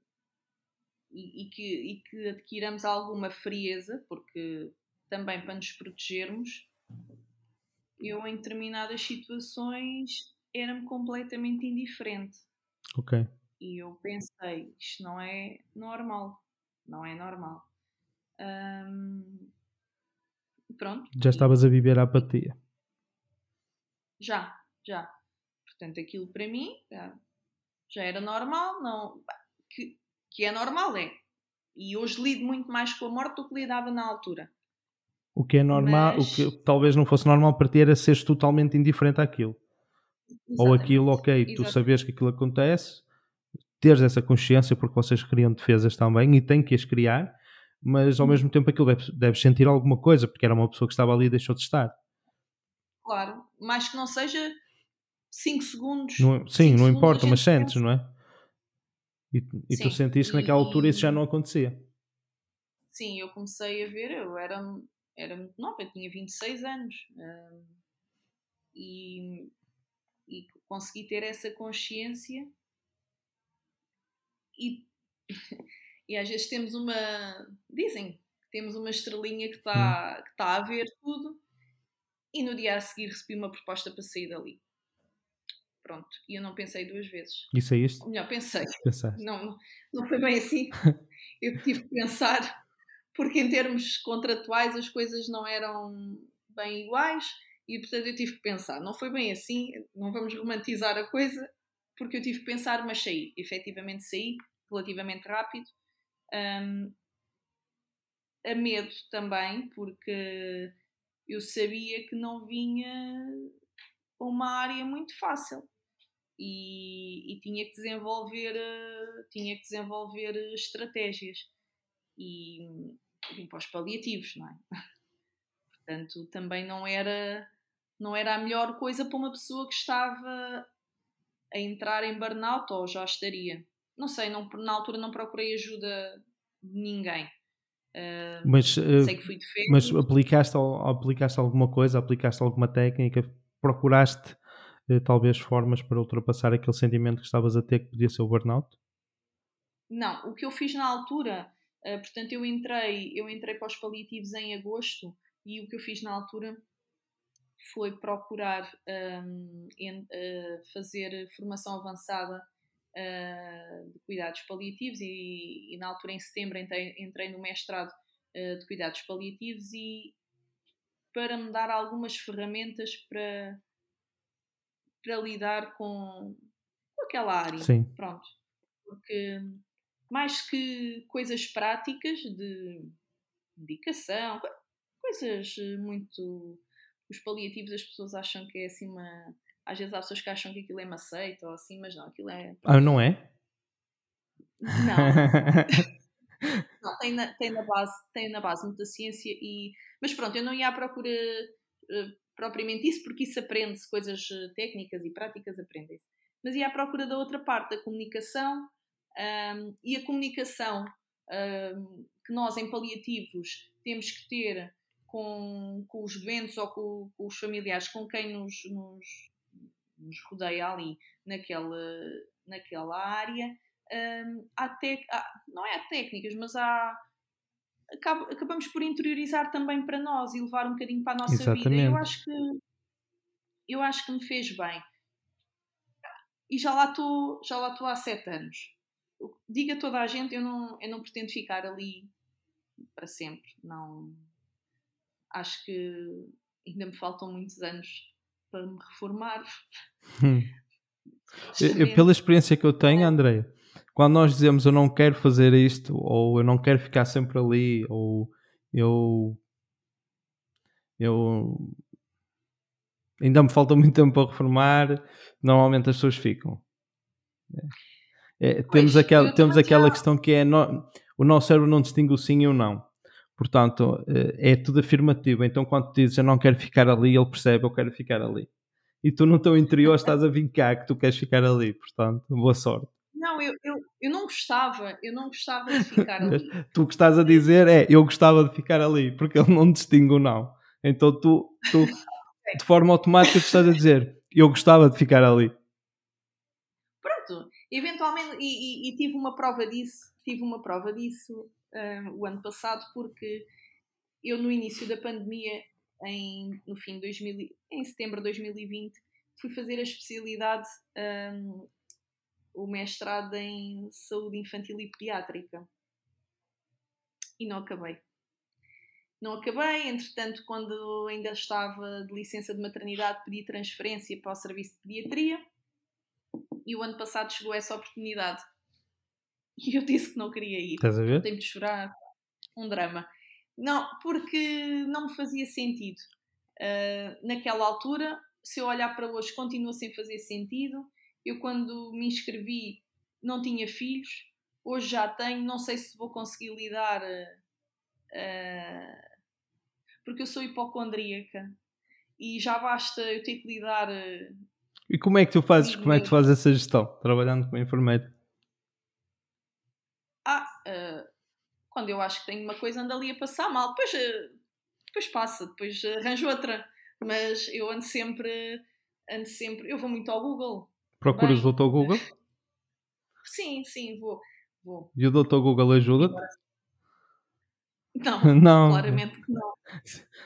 e, e que, e que adquiramos alguma frieza, porque também para nos protegermos, eu em determinadas situações era-me completamente indiferente. Ok. E eu pensei, isto não é normal. Não é normal. Hum, pronto. Já estavas a viver a apatia. Já, já. Portanto, aquilo para mim já, já era normal, não. Que, que é normal, é. E hoje lido muito mais com a morte do que lidava na altura. O que é normal, Mas- o que talvez não fosse normal para ti era seres totalmente indiferente àquilo. Ou aquilo, Exatamente, ok, tu exatamente. sabes que aquilo acontece, teres essa consciência porque vocês criam defesas também e têm que as criar, mas ao Hum. mesmo tempo aquilo deves sentir alguma coisa, porque era uma pessoa que estava ali e deixou de estar. Claro, mais que não seja 5 segundos. Não- sim, cinco não segundos importa, mas sentes, não é? E, e tu sentiste que naquela altura isso já não acontecia. Sim, eu comecei a ver, eu era, era muito nova, eu tinha 26 anos. hum, e, e consegui ter essa consciência. E, [laughs] e às vezes temos uma. Dizem temos uma estrelinha que está que tá a ver tudo. E no dia a seguir recebi uma proposta para sair dali. Pronto, e eu não pensei duas vezes. E saíste? Ou melhor, pensei. Pensaste. Não, não, não foi bem assim. [laughs] Eu tive que pensar, porque em termos contratuais as coisas não eram bem iguais e portanto eu tive que pensar. Não foi bem assim, não vamos romantizar a coisa, porque eu tive que pensar, mas saí. Efetivamente saí, relativamente rápido. Hum, a medo também, porque eu sabia que não vinha uma área muito fácil e, e tinha que desenvolver eh, tinha que desenvolver eh, estratégias e vim para os paliativos, não é? [laughs] Portanto, também não era não era a melhor coisa para uma pessoa que estava a entrar em burnout ou já estaria. Não sei, não, na altura não procurei ajuda de ninguém. Eh, Mas, eh, mas aplicaste, aplicaste alguma coisa, aplicaste alguma técnica, procuraste eh, talvez formas para ultrapassar aquele sentimento que estavas a ter que podia ser o burnout? Não, o que eu fiz na altura, eh, portanto, eu entrei, eu entrei para os paliativos em agosto e o que eu fiz na altura foi procurar hum, en- eh, fazer formação avançada eh, de cuidados paliativos e, e na altura, em setembro, entrei, entrei no mestrado eh, de cuidados paliativos e para me dar algumas ferramentas para, para lidar com, com aquela área. Sim. Pronto. Porque mais que coisas práticas de medicação, co- coisas muito. Os paliativos as pessoas acham que é assim uma. Às vezes há pessoas que acham que aquilo é maceita ou assim, mas não, aquilo é. Ah, não é? Não, [laughs] não tem, na, tem, na base, tem na base muita ciência e. Mas pronto, eu não ia à procura eh, propriamente disso, porque isso aprende-se, coisas eh, técnicas e práticas aprendem-se. Mas ia à procura da outra parte, da comunicação, ahm, e a comunicação ahm, que nós em paliativos temos que ter com, com os doentes ou com, com os familiares com quem nos, nos, nos rodeia ali naquela, naquela área. Hum, há tec- há- não é há técnicas, mas há acab- acabamos por interiorizar também para nós e levar um bocadinho para a nossa vida. Eu Exatamente. acho que eu acho que me fez bem. E já lá estou, já lá estou há sete anos. Diga toda a gente, eu não, eu não pretendo ficar ali para sempre. Não acho que ainda me faltam muitos anos para me reformar. Hum. [laughs] Eu- pela experiência que eu tenho, André, quando nós dizemos eu não quero fazer isto, ou eu não quero ficar sempre ali, ou eu. Eu. Ainda me falta muito tempo para reformar, normalmente as pessoas ficam. É, Pois, temos aquela, temos aquela questão que é no- o nosso cérebro não distingue o sim e o não. Portanto, eh, é tudo afirmativo. Então, quando tu dizes eu não quero ficar ali, ele percebe eu quero ficar ali. E tu no teu interior estás a vincar que tu queres ficar ali. Portanto, boa sorte. Não, eu, eu, eu não gostava, eu não gostava de ficar ali. [laughs] Tu o que estás a dizer é eu gostava de ficar ali, porque ele não distingue o não. Então, tu, tu [laughs] de forma automática, tu estás a dizer eu gostava de ficar ali. Pronto, eventualmente, e, e- e tive uma prova disso, tive uma prova disso ah, o ano passado, porque eu no início da pandemia, em, no fim de 2000, e- em setembro de 2020, fui fazer a especialidade, ah, o mestrado em saúde infantil e pediátrica. E não acabei. Não acabei, entretanto, quando ainda estava de licença de maternidade, pedi transferência para o serviço de pediatria e o ano passado chegou essa oportunidade. E eu disse que não queria ir. Estás a ver? Tenho de chorar. Um drama. Não, porque não me fazia sentido. Ah, naquela altura, se eu olhar para hoje, continua sem fazer sentido. Eu, quando me inscrevi, não tinha filhos. Hoje já tenho. Não sei se vou conseguir lidar. ah, porque eu sou hipocondríaca. E já basta eu ter que lidar. ah, E como é que tu fazes, como é que tu fazes essa gestão, trabalhando como enfermeiro? Ah, quando eu acho que tenho uma coisa, ando ali a passar mal. Depois, ah, depois passa, depois arranjo outra. Mas eu ando sempre, ando sempre. Eu vou muito ao Google. Procuras Bem. o Dr. Google [laughs] Sim, sim, vou. vou. e o Dr. Google ajuda-te? Não, [laughs] Não, claramente que não.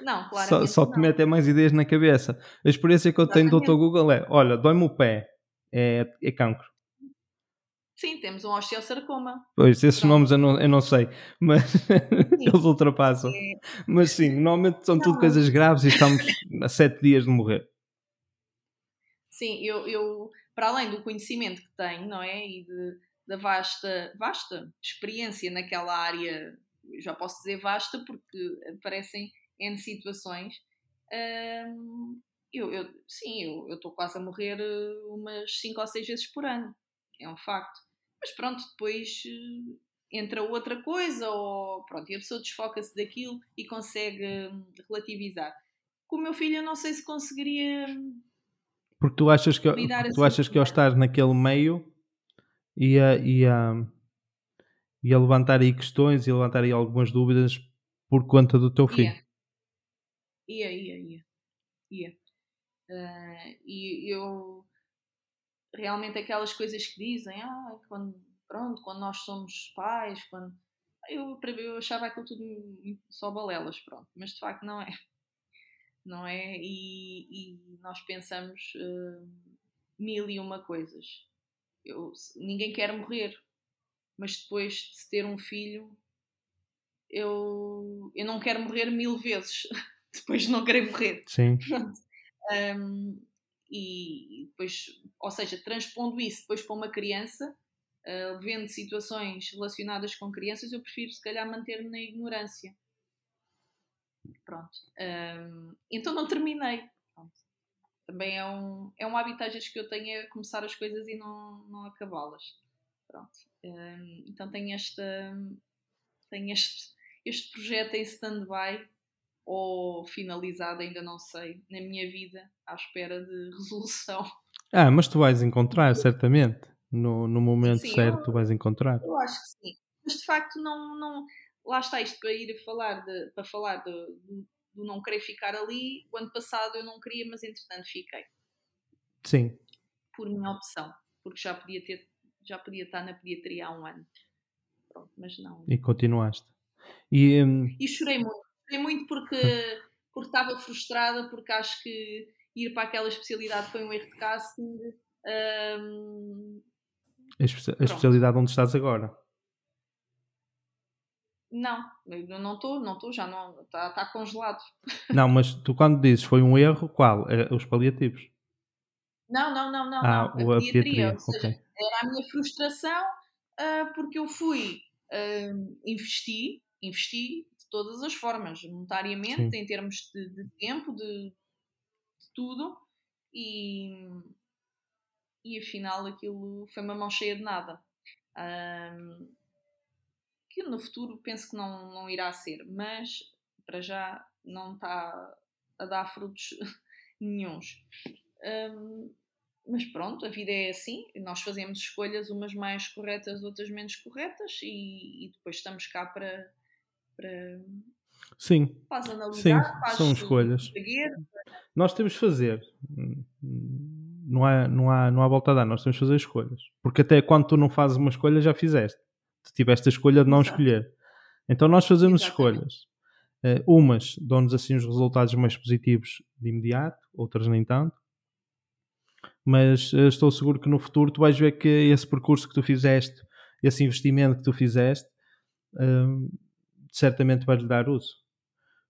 Não, só, claramente só que te não. metem mais ideias na cabeça. A experiência que eu tenho do Dr. Exatamente. Google é: olha, dói-me o pé, é, é cancro. Sim, temos um osteosarcoma. Pois, esses Pronto. nomes eu não, eu não sei, [laughs] mas eles ultrapassam. É, Mas sim, normalmente são tudo Não. coisas graves e estamos [laughs] a sete dias de morrer. Sim, eu, eu, para além do conhecimento que tenho, não é? E de, da vasta, vasta experiência naquela área, já posso dizer vasta porque aparecem N situações. hum, eu, eu, sim, eu estou quase a morrer eh, umas 5 ou 6 vezes por ano. É um facto. Mas pronto, depois eh, entra outra coisa, ou pronto, e a pessoa desfoca-se daquilo e consegue hum, relativizar. Com o meu filho, eu não sei se conseguiria. hum, Porque tu achas que, porque assim tu achas que ao estar naquele meio ia, ia, ia levantar aí questões e levantar aí algumas dúvidas por conta do teu filho. Ia, ia, ia, ia. ia. Ah, e eu realmente aquelas coisas que dizem, ah, quando, pronto, quando nós somos pais, quando eu, eu achava aquilo tudo só balelas, pronto, mas de facto não é. Não é? E, e nós pensamos ah, mil e uma coisas. Eu, ninguém quer morrer, mas depois de se ter um filho, eu, eu não quero morrer mil vezes [laughs] depois de não querer morrer. Sim, Pronto. Um, e depois, ou seja, transpondo isso depois para uma criança, uh, vendo situações relacionadas com crianças, eu prefiro se calhar manter-me na ignorância. Pronto. Então não terminei. Pronto. Também é um, é um hábito às vezes que eu tenho é começar as coisas e não, não acabá-las. Pronto. Então tenho esta tenho este, este projeto em stand-by ou finalizado, ainda não sei, na minha vida, à espera de resolução. Ah, mas tu vais encontrar, certamente. No, no momento Sim, certo, eu- tu vais encontrar. Eu acho que sim. Mas de facto não, não lá está isto para ir falar de, para falar do, do não querer ficar ali. O ano passado eu não queria, mas entretanto fiquei Sim, por minha opção, porque já podia ter, já podia estar na pediatria há um ano. Pronto, mas não. e continuaste. E hum, E chorei muito. Chorei muito porque, [laughs] porque estava frustrada, porque acho que ir para aquela especialidade foi um erro de casting. Ahm, a, espe- a especialidade onde estás agora? não, não estou, não estou, já não, está está congelado. [laughs] Não, mas tu quando dizes foi um erro, qual? É, os paliativos? Não, não, não, não, ah, não. o- A pediatria, pediatria, ou seja, era a minha frustração ah, porque eu fui, ah, investi, investi todas as formas, monetariamente, Sim. em termos de, de tempo, de, de tudo, e, e afinal aquilo foi uma mão cheia de nada. Um, que no futuro penso que não, não irá ser, mas para já não está a dar frutos [laughs] nenhums. Um, mas pronto, a vida é assim, nós fazemos escolhas, umas mais corretas, outras menos corretas, e, e depois estamos cá para, para, Sim, analisar, sim, são escolhas. seguir. Nós temos de fazer. Não há, não, há, não há volta a dar, nós temos de fazer escolhas. Porque até quando tu não fazes uma escolha, já fizeste. Tu tiveste a escolha de não Exato. escolher. Então nós fazemos Exatamente. escolhas. Eh, umas dão-nos assim os resultados mais positivos de imediato, outras nem tanto. Mas eh, estou seguro que no futuro tu vais ver que esse percurso que tu fizeste, esse investimento que tu fizeste, hum, certamente vai-lhe dar uso.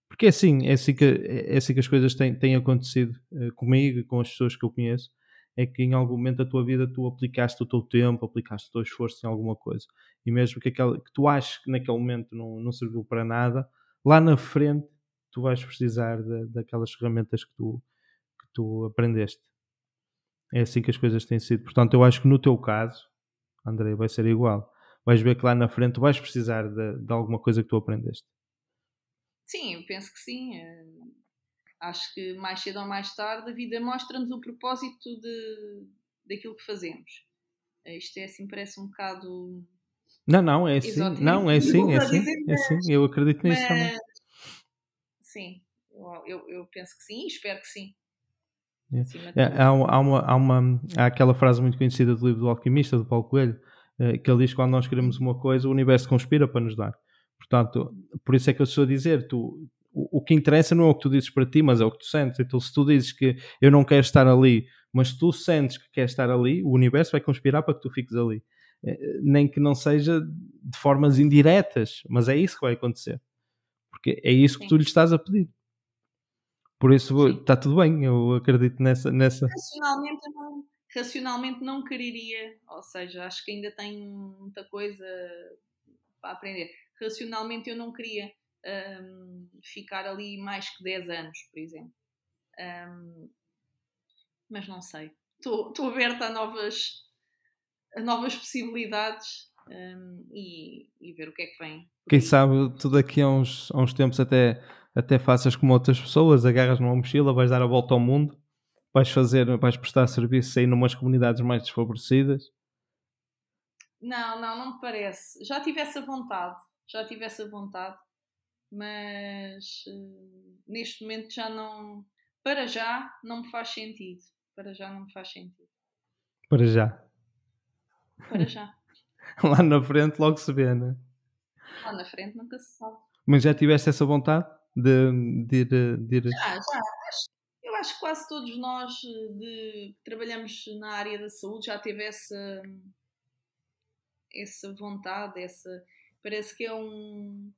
Porque é assim, é assim que, é assim que as coisas têm, têm acontecido eh, comigo e com as pessoas que eu conheço. É que em algum momento da tua vida tu aplicaste o teu tempo, aplicaste o teu esforço em alguma coisa. E mesmo que, aquela, que tu aches que naquele momento não, não serviu para nada, lá na frente tu vais precisar de- daquelas ferramentas que tu, que tu aprendeste. É assim que as coisas têm sido. Portanto, eu acho que no teu caso, André, vai ser igual. Vais ver que lá na frente tu vais precisar de, de alguma coisa que tu aprendeste. Sim, eu penso que sim. eh, Acho que mais cedo ou mais tarde a vida mostra-nos o propósito de, daquilo que fazemos. Eh, Isto é assim, parece um bocado. Não, não, é assim. Exótico. Não, é assim, é assim. É assim. Eu acredito nisso também. Mas, sim, eu, eu, penso que sim, espero que sim. É. É, há, uma, há, uma, há, uma, há aquela frase muito conhecida do livro do Alquimista, do Paulo Coelho, que ele diz que quando nós queremos uma coisa, o universo conspira para nos dar. Portanto, por isso é que eu estou a dizer, tu, o, o que interessa não é o que tu dizes para ti, mas é o que tu sentes. Então, se tu dizes que eu não quero estar ali, mas tu sentes que queres estar ali, o universo vai conspirar para que tu fiques ali. Eh, Nem que não seja de formas indiretas, mas é isso que vai acontecer. Porque é isso que tu lhe estás a pedir. Por isso, está tudo bem, eu acredito nessa, nessa, racionalmente eu não, racionalmente não quereria, ou seja, acho que ainda tenho muita coisa para aprender. Racionalmente eu não queria hum, ficar ali mais que 10 anos, por exemplo. Hum, mas não sei. Estou aberta a novas, a novas possibilidades hum, e, e ver o que é que vem. Quem sabe tu daqui a uns, a uns tempos até, até faças como outras pessoas, agarras numa mochila, vais dar a volta ao mundo, vais fazer, vais prestar serviço aí numas comunidades mais desfavorecidas. Não, não, não me parece. Já tive essa vontade, já tive essa vontade, mas eh, neste momento já não. Para já não me faz sentido. Para já não me faz sentido. Para já. Para já. [laughs] Lá na frente logo se vê, né? Lá na frente nunca se sabe. Mas já tiveste essa vontade de, de ir, de Já, já. Acho- acho que quase todos nós eh, de, que trabalhamos na área da saúde já teve essa, essa vontade, essa. Parece que é um.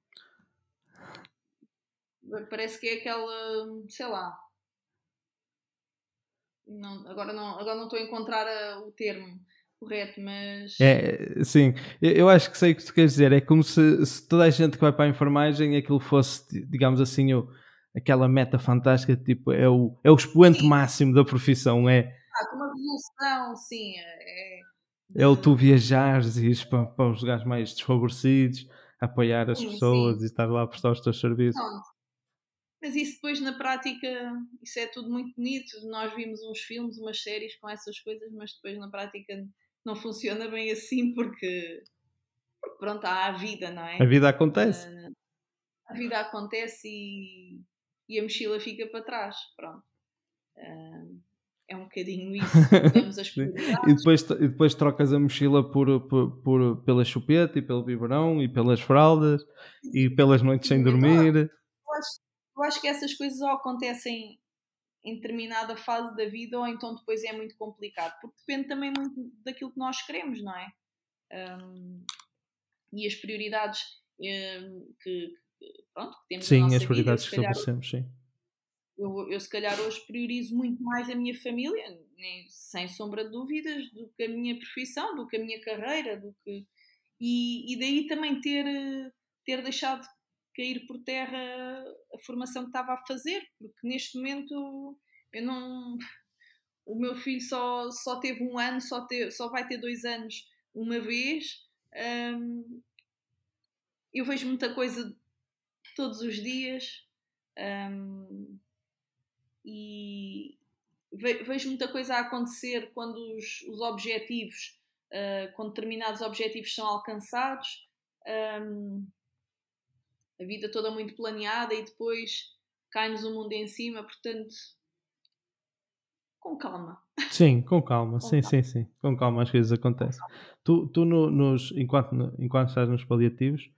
Parece que é aquela. sei lá. Não, agora, não, agora não estou a encontrar a- o termo correto, mas. É, sim, eu, eu acho que sei o que tu queres dizer. É como se, se toda a gente que vai para a enfermagem aquilo fosse, digamos assim, o, aquela meta fantástica, tipo, é o, é o expoente Sim. máximo da profissão. É, Ah, uma revolução, sim. É, é o tu viajares e ires para, para os lugares mais desfavorecidos, apoiar as Sim, pessoas sim. e estar lá a prestar os teus serviços. Pronto. Mas isso depois na prática, isso é tudo muito bonito. Nós vimos uns filmes, umas séries com essas coisas, mas depois na prática não funciona bem assim porque, porque pronto, há a vida, não é? A vida acontece. A vida acontece e, e a mochila fica para trás. Pronto. É um bocadinho [laughs] isso. As prioridades. E depois, e depois trocas a mochila por, por, por- pela chupeta e pelo biberão e pelas fraldas e pelas noites sem dormir. eu acho, eu acho que essas coisas ou acontecem em determinada fase da vida ou então depois é muito complicado, porque depende também muito daquilo que nós queremos, não é? Hum, e as prioridades hum, que, que- pronto, que temos Sim, as prioridades vida. que estabelecemos, sim. eu, eu se calhar hoje priorizo muito mais a minha família, nem- sem sombra de dúvidas, do que a minha profissão, do que a minha carreira, do que e, e daí também ter, ter deixado cair por terra a formação que estava a fazer, porque neste momento eu não. O meu filho só, só teve um ano, só, te, só vai ter dois anos uma vez, Um, eu vejo muita coisa todos os dias um, e vejo muita coisa a acontecer quando os, os objetivos, uh, quando determinados objetivos são alcançados, um, a vida toda muito planeada e depois cai-nos o mundo em cima, portanto, com calma. Sim, com calma, [laughs] com sim, calma. sim, sim, com calma as coisas acontecem. Tu, tu no, nos, enquanto, enquanto estás nos paliativos,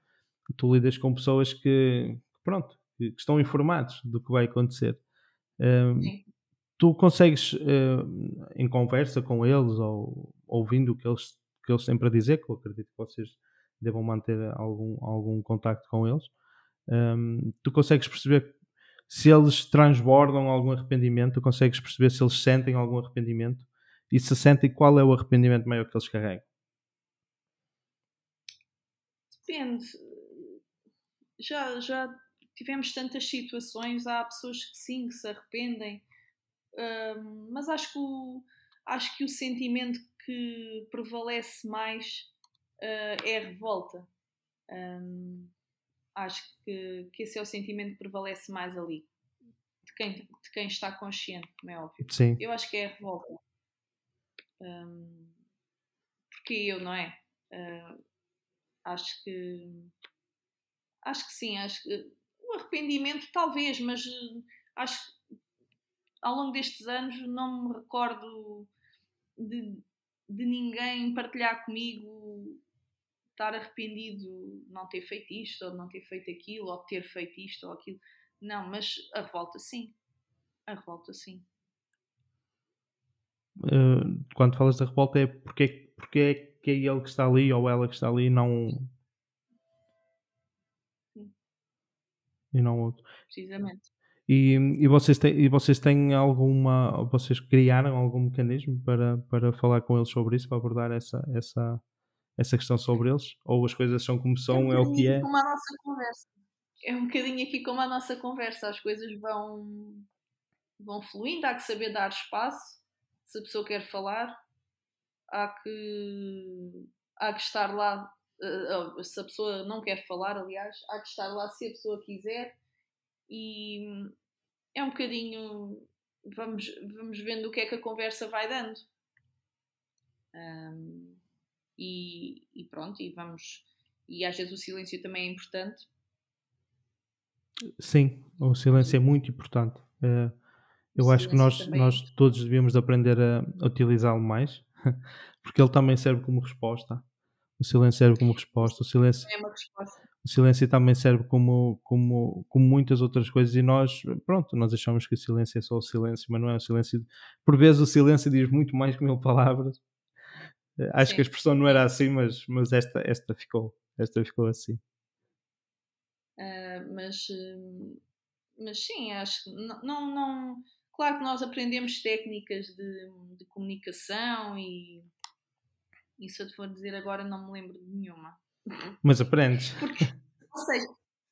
tu lidas com pessoas que, pronto, que, estão informados do que vai acontecer. Um, tu consegues, uh, em conversa com eles ou ouvindo o que eles, que eles têm para dizer, que eu acredito que vocês devam manter algum, algum contacto com eles, um, tu consegues perceber se eles transbordam algum arrependimento, tu consegues perceber se eles sentem algum arrependimento e se sentem qual é o arrependimento maior que eles carregam? Depende. Já, já tivemos tantas situações, há pessoas que sim, que se arrependem, um, mas acho que, o, acho que o sentimento que prevalece mais uh, é a revolta. Um, acho que, que esse é o sentimento que prevalece mais ali. De quem, de quem está consciente, como é óbvio. Sim. Eu acho que é a revolta. Um, porque eu, não é? Uh, acho que. Acho que sim, acho que. O arrependimento, talvez, mas uh, acho que ao longo destes anos não me recordo de, de ninguém partilhar comigo estar arrependido de não ter feito isto, ou de não ter feito aquilo, ou de ter feito isto ou aquilo. Não, mas a revolta sim. A revolta sim. Uh, quando falas da revolta é porque, porque é que é ele que está ali ou ela que está ali não. E não outro. Precisamente. E, e, vocês têm, e vocês têm alguma. Vocês criaram algum mecanismo para, para falar com eles sobre isso, para abordar essa, essa, essa questão sobre eles? Ou as coisas são como são, é, um é o que é? Como a nossa conversa. É um bocadinho aqui como a nossa conversa, as coisas vão, vão fluindo, há que saber dar espaço. Se a pessoa quer falar, há que, há que estar lá. Eh, se a pessoa não quer falar, aliás, há que estar lá se a pessoa quiser. E é um bocadinho. Vamos, vamos vendo o que é que a conversa vai dando. Um, e, e pronto, e vamos. E às vezes o silêncio também é importante. Sim, o silêncio é muito importante. Uh, eu acho que nós, nós todos devíamos aprender a utilizá-lo mais, [laughs] porque ele também serve como resposta. O silêncio serve como resposta. O silêncio, é uma resposta. O silêncio também serve como, como, como muitas outras coisas e nós, pronto, nós achamos que o silêncio é só o silêncio, mas não é o silêncio. Por vezes o silêncio diz muito mais que mil palavras eh, acho sim. que a expressão não era assim, mas, mas esta, esta, ficou, esta ficou assim. Uh, mas, mas sim, acho que não, não, não, Claro que nós aprendemos técnicas de, de comunicação e, e se eu te for dizer agora não me lembro de nenhuma. Mas aprendes. Porque, ou seja,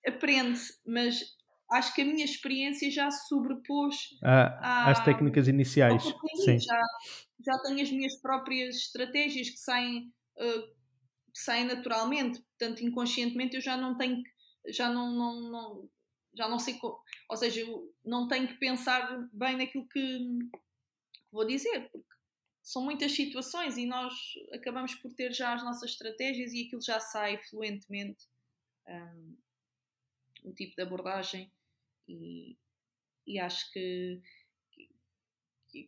aprende-se, mas acho que a minha experiência já se sobrepôs ah, às técnicas iniciais. Sim. Já, já tenho as minhas próprias estratégias que saem, uh, que saem naturalmente, portanto, inconscientemente eu já não tenho, já não, não, não já não sei, ou seja, eu não tenho que pensar bem naquilo que, que vou dizer, porque são muitas situações e nós acabamos por ter já as nossas estratégias e aquilo já sai fluentemente um, o tipo de abordagem e, e acho que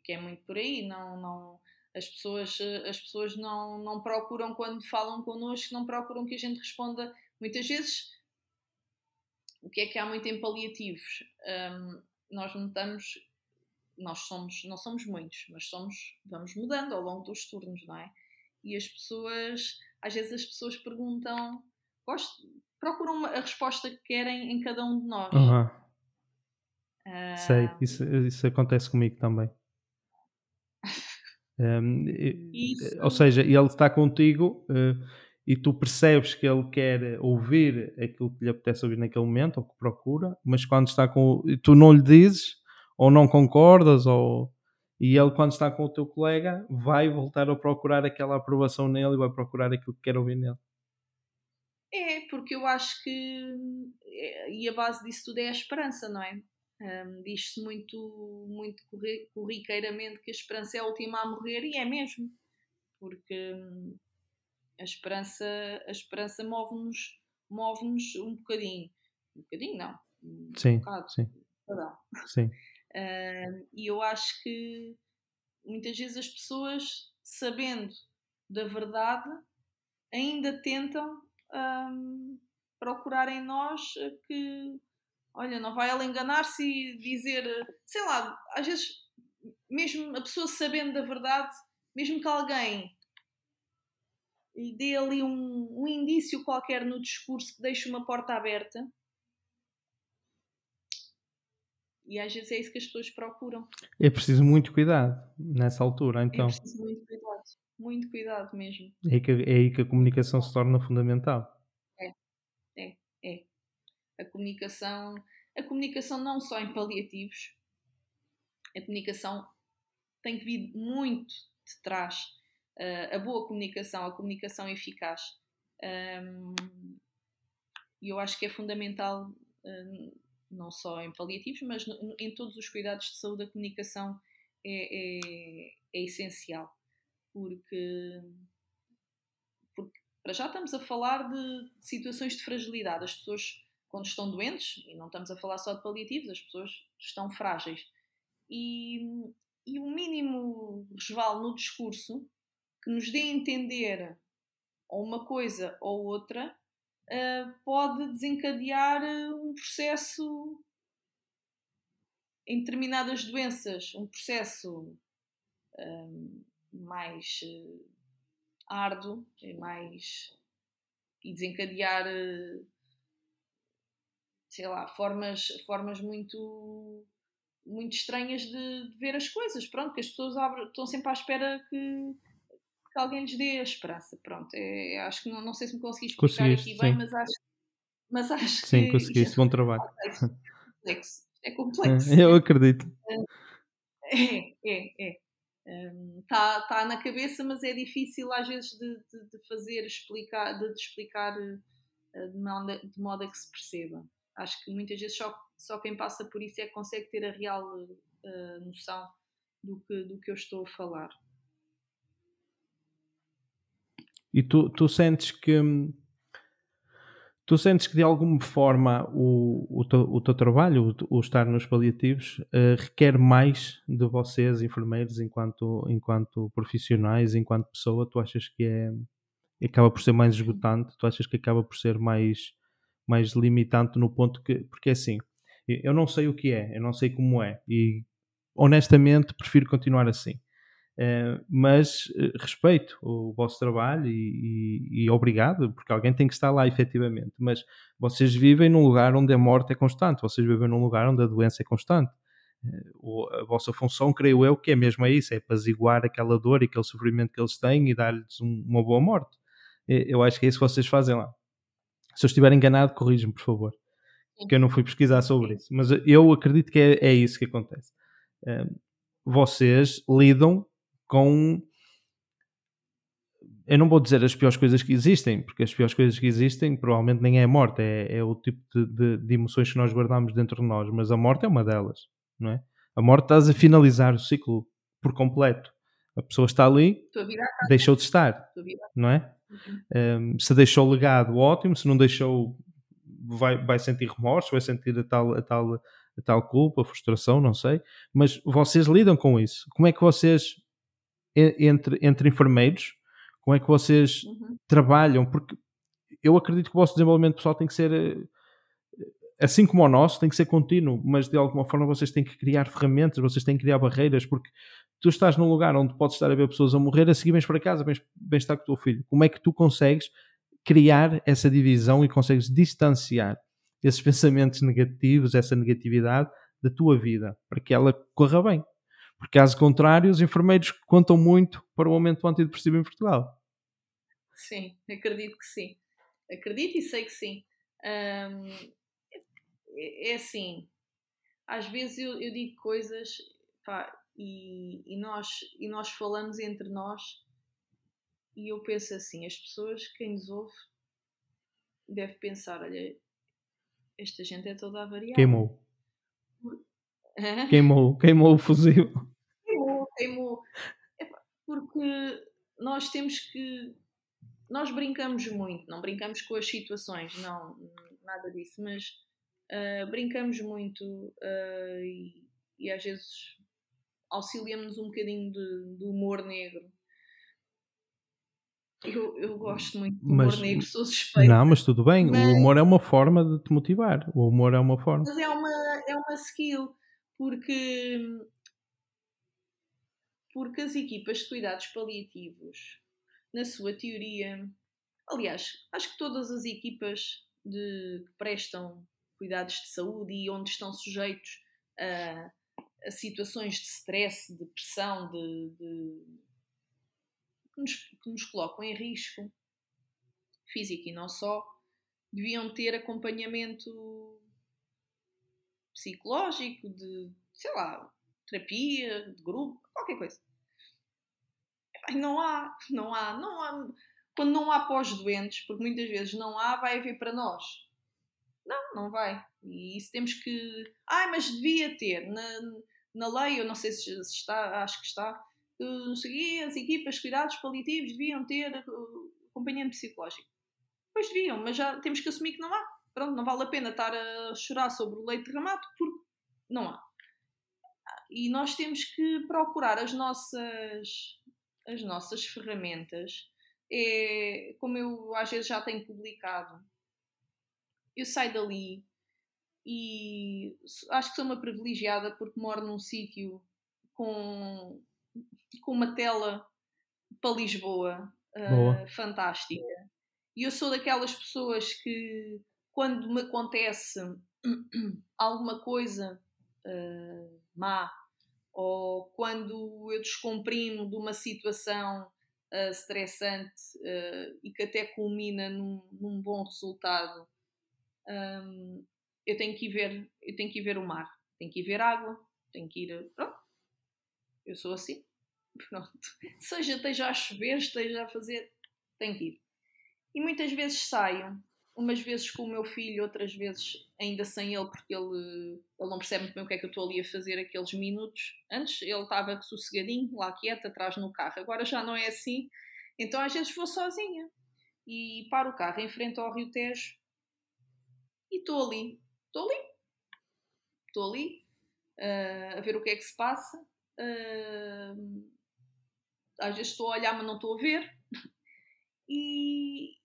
que é muito por aí, não, não, as pessoas, as pessoas não, não procuram, quando falam connosco, não procuram que a gente responda. Muitas vezes, o que é que há muito em paliativos? Um, nós notamos, nós somos, não somos muitos, mas somos, vamos mudando ao longo dos turnos, não é? E as pessoas, às vezes as pessoas perguntam, gosto, procuram a resposta que querem em cada um de nós. Uhum. Uh, Sei, isso, isso acontece comigo também. [laughs] Um, ou seja, ele está contigo uh, e tu percebes que ele quer ouvir aquilo que lhe apetece ouvir naquele momento ou que procura, mas quando está com. tu não lhe dizes ou não concordas ou. E ele, quando está com o teu colega, vai voltar a procurar aquela aprovação nele e vai procurar aquilo que quer ouvir nele. É, porque eu acho que. É, e a base disso tudo é a esperança, não é? Um, Diz-se muito, muito corriqueiramente que a esperança é a última a morrer, e é mesmo. Porque hum, a esperança, a esperança move-nos move um bocadinho. Um bocadinho, não. Um sim, bocado. sim. Perdão. Sim. Uh, e eu acho que muitas vezes as pessoas, sabendo da verdade, ainda tentam um, procurar em nós que, olha, não vai ela enganar-se e dizer, sei lá, às vezes, mesmo a pessoa sabendo da verdade, mesmo que alguém lhe dê ali um, um indício qualquer no discurso que deixe uma porta aberta, e às vezes é isso que as pessoas procuram. É preciso muito cuidado nessa altura, é então. É preciso muito cuidado, muito cuidado mesmo. É aí que, é aí que a comunicação se torna fundamental. É, é, é. A comunicação, a comunicação não só em paliativos, a comunicação tem que vir muito de trás. Uh, a boa comunicação, a comunicação eficaz. Um, e eu acho que é fundamental uh, não só em paliativos, mas em todos os cuidados de saúde, a comunicação é, é, é essencial. Porque, porque, para já estamos a falar de situações de fragilidade. As pessoas, quando estão doentes, e não estamos a falar só de paliativos, as pessoas estão frágeis. E, e o mínimo resval no discurso que nos dê a entender ou uma coisa ou outra uh, pode desencadear eh, um processo em determinadas doenças, um processo um, mais uh, árduo e mais e desencadear uh, sei lá formas formas muito muito estranhas de, de, ver as coisas pronto que as pessoas abrem, estão sempre à espera que que alguém lhes dê a esperança. Pronto, é, acho que não, não sei se me consegui explicar aqui bem, mas acho, mas acho sim, que. Sim, conseguiste, bom trabalho. É complexo. É [laughs] complexo. Eu acredito. É, é, é. Está um, tá na cabeça, mas é difícil às vezes de, de, de fazer, explicar, de, de explicar uh, de, modo, de modo a que se perceba. Acho que muitas vezes só, só quem passa por isso é que consegue ter a real uh, noção do que, do que eu estou a falar. E tu, tu sentes que tu sentes que de alguma forma o, o, teu, o teu trabalho, o, o, estar nos paliativos, uh, requer mais de vocês, enfermeiros, enquanto, enquanto profissionais, enquanto pessoa? Tu achas que é acaba por ser mais esgotante? Tu achas que acaba por ser mais, mais limitante no ponto que. Porque é assim, eu não sei o que é, eu não sei como é, e honestamente prefiro continuar assim. Uh, mas uh, respeito o vosso trabalho e, e, e, obrigado, porque alguém tem que estar lá efetivamente. Mas vocês vivem num lugar onde a morte é constante, vocês vivem num lugar onde a doença é constante. Uh, a vossa função, creio eu, que é mesmo isso: é apaziguar aquela dor e aquele sofrimento que eles têm e dar-lhes um, uma boa morte. Eu acho que é isso que vocês fazem lá. Se eu estiver enganado, corrija-me, por favor, que eu não fui pesquisar sobre isso. Mas eu acredito que é, é isso que acontece. vocês lidam com. Eu não vou dizer as piores coisas que existem, porque as piores coisas que existem provavelmente nem é a morte, é, é o tipo de, de, de, emoções que nós guardamos dentro de nós, mas a morte é uma delas, não é? A morte estás a finalizar o ciclo por completo. A pessoa está ali, deixou de estar, não é? Uhum. Um, se deixou legado, ótimo, se não deixou, vai, vai sentir remorso, vai sentir a tal, a tal, a tal culpa, a frustração, não sei. Mas vocês lidam com isso. Como é que vocês entre, entre enfermeiros? Como é que vocês uhum. trabalham? Porque eu acredito que o vosso desenvolvimento pessoal tem que ser eh, assim como o nosso, tem que ser contínuo, mas de alguma forma vocês têm que criar ferramentas, vocês têm que criar barreiras, porque tu estás num lugar onde podes estar a ver pessoas a morrer, a seguir vens para casa, vens, vens estar com o teu filho. Como é que tu consegues criar essa divisão e consegues distanciar esses [laughs] pensamentos negativos, essa negatividade da tua vida, para que ela corra bem? Porque, caso contrário, os enfermeiros contam muito para o aumento do antidepressivo em Portugal. Sim, acredito que sim. Acredito e sei que sim. Hum, é, é, assim, às vezes eu, eu digo coisas pá, e, e, nós, e nós falamos entre nós e eu penso assim, as pessoas, quem nos ouve, deve pensar: olha, esta gente é toda avariada. Queimou. [laughs] Queimou, queimou o fusível. Porque nós temos que. Nós brincamos muito, não brincamos com as situações, não, nada disso, mas uh, brincamos muito uh, e, e, às vezes auxiliamos um bocadinho de, de humor negro. Eu, eu gosto muito do humor negro, sou suspeita. Não, mas tudo bem, mas, o humor é uma forma de te motivar. O humor é uma forma. Mas é uma, é uma skill, porque porque as equipas de cuidados paliativos, na sua teoria, aliás, acho que todas as equipas de, que prestam cuidados de saúde e onde estão sujeitos a, a situações de stress, de pressão, de, de que, nos, que nos colocam em risco físico e não só, deviam ter acompanhamento psicológico, de, sei lá, terapia, de grupo, qualquer coisa. Não há, não há, não há. Quando não há pós-doentes, porque muitas vezes não há, vai haver para nós. Não, não vai. E isso temos que. Ah, mas devia ter. Na, na lei, eu não sei se está, acho que está. Não sei, as equipas de cuidados paliativos deviam ter uh, acompanhamento psicológico. Pois deviam, mas já temos que assumir que não há. Pronto, não vale a pena estar a chorar sobre o leite derramado porque não há e nós temos que procurar as nossas, as nossas ferramentas. É, como eu às vezes já tenho publicado, eu saio dali e acho que sou uma privilegiada porque moro num sítio com, com uma tela para Lisboa uh, fantástica. E eu sou daquelas pessoas que, quando me acontece [clears throat] alguma coisa uh, má ou quando eu descomprimo de uma situação uh, estressante uh, e que até culmina num, num bom resultado, um, eu tenho que ir ver, eu tenho que ver o mar, tenho que ir ver água, tenho que ir, pronto, eu sou assim, [laughs] pronto, seja esteja a chover, esteja a fazer, tenho que ir. E muitas vezes saio umas vezes com o meu filho, outras vezes ainda sem ele, porque ele, ele não percebe muito bem o que é que eu estou ali a fazer aqueles minutos. Antes ele estava sossegadinho, lá quieto, atrás no carro. Agora já não é assim. Então às vezes vou sozinha e paro o carro em frente ao Rio Tejo e estou ali. Estou ali. Estou ali uh, a ver o que é que se passa. Uh, às vezes estou a olhar, mas não estou a ver. [laughs] E,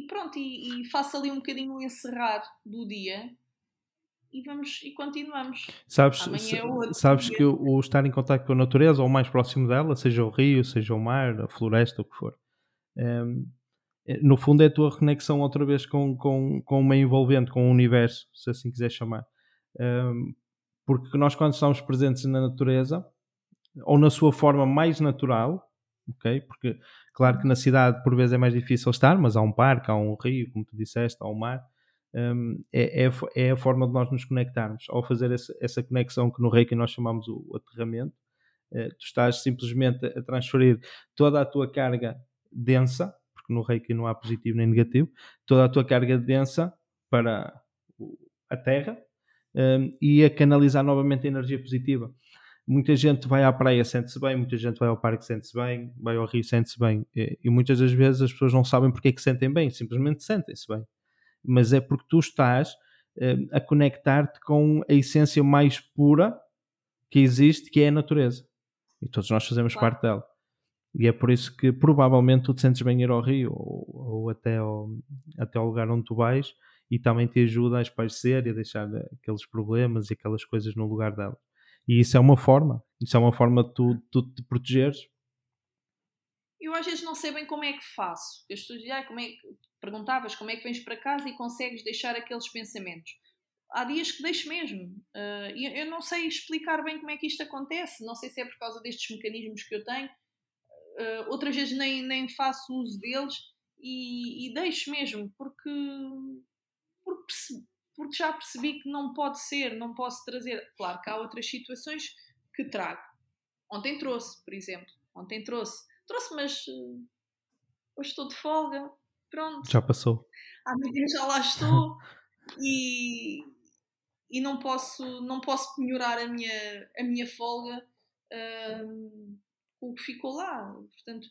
e pronto, e, e faço ali um bocadinho o encerrar do dia e vamos e continuamos. Sabes, é sabes que o, o, estar em contato com a natureza ou mais próximo dela, seja o rio, seja o mar, a floresta, o que for, um, é, no fundo é a tua reconexão outra vez com, com, com meio envolvente, com o universo, se assim quiser chamar. Um, porque nós, quando estamos presentes na natureza, ou na sua forma mais natural, ok? Porque, claro que na cidade por vezes é mais difícil estar, mas há um parque, há um rio, como tu disseste, há um mar. Um, é, é, é, a forma de nós nos conectarmos. Ao fazer essa, essa conexão que no Reiki nós chamamos o, o aterramento, uh, tu estás simplesmente a transferir toda a tua carga densa, porque no Reiki não há positivo nem negativo, toda a tua carga densa para a Terra um, e a canalizar novamente a energia positiva. Muita gente vai à praia, sente-se bem, muita gente vai ao parque, sente-se bem, vai ao rio, sente-se bem. E, e, muitas das vezes as pessoas não sabem porque é que sentem bem, simplesmente sentem-se bem. Mas é porque tu estás uh, a conectar-te com a essência mais pura que existe, que é a natureza. E todos nós fazemos claro. parte dela. E é por isso que provavelmente tu te sentes bem ir ao rio ou, ou até, ao, até ao lugar onde tu vais e também te ajuda a espairecer e a deixar aqueles problemas e aquelas coisas no lugar dela. E isso é uma forma, isso é uma forma de tu, tu te protegeres. Eu às vezes não sei bem como é que faço. Dizem, ah, como é que... perguntavas como é que vens para casa e consegues deixar aqueles pensamentos. Há dias que deixo mesmo. Uh, eu não sei explicar bem como é que isto acontece. Não sei se é por causa destes mecanismos que eu tenho. Uh, outras vezes nem, nem faço uso deles e, e deixo mesmo, porque, porque porque já percebi que não pode ser, não posso trazer. Claro que há outras situações que trago. Ontem trouxe, por exemplo. Ontem trouxe. Trouxe, mas uh, hoje estou de folga. Pronto. Já passou. amanhã já lá estou [laughs] e, e não posso, não posso melhorar a minha, a minha folga um, o que ficou lá. Portanto,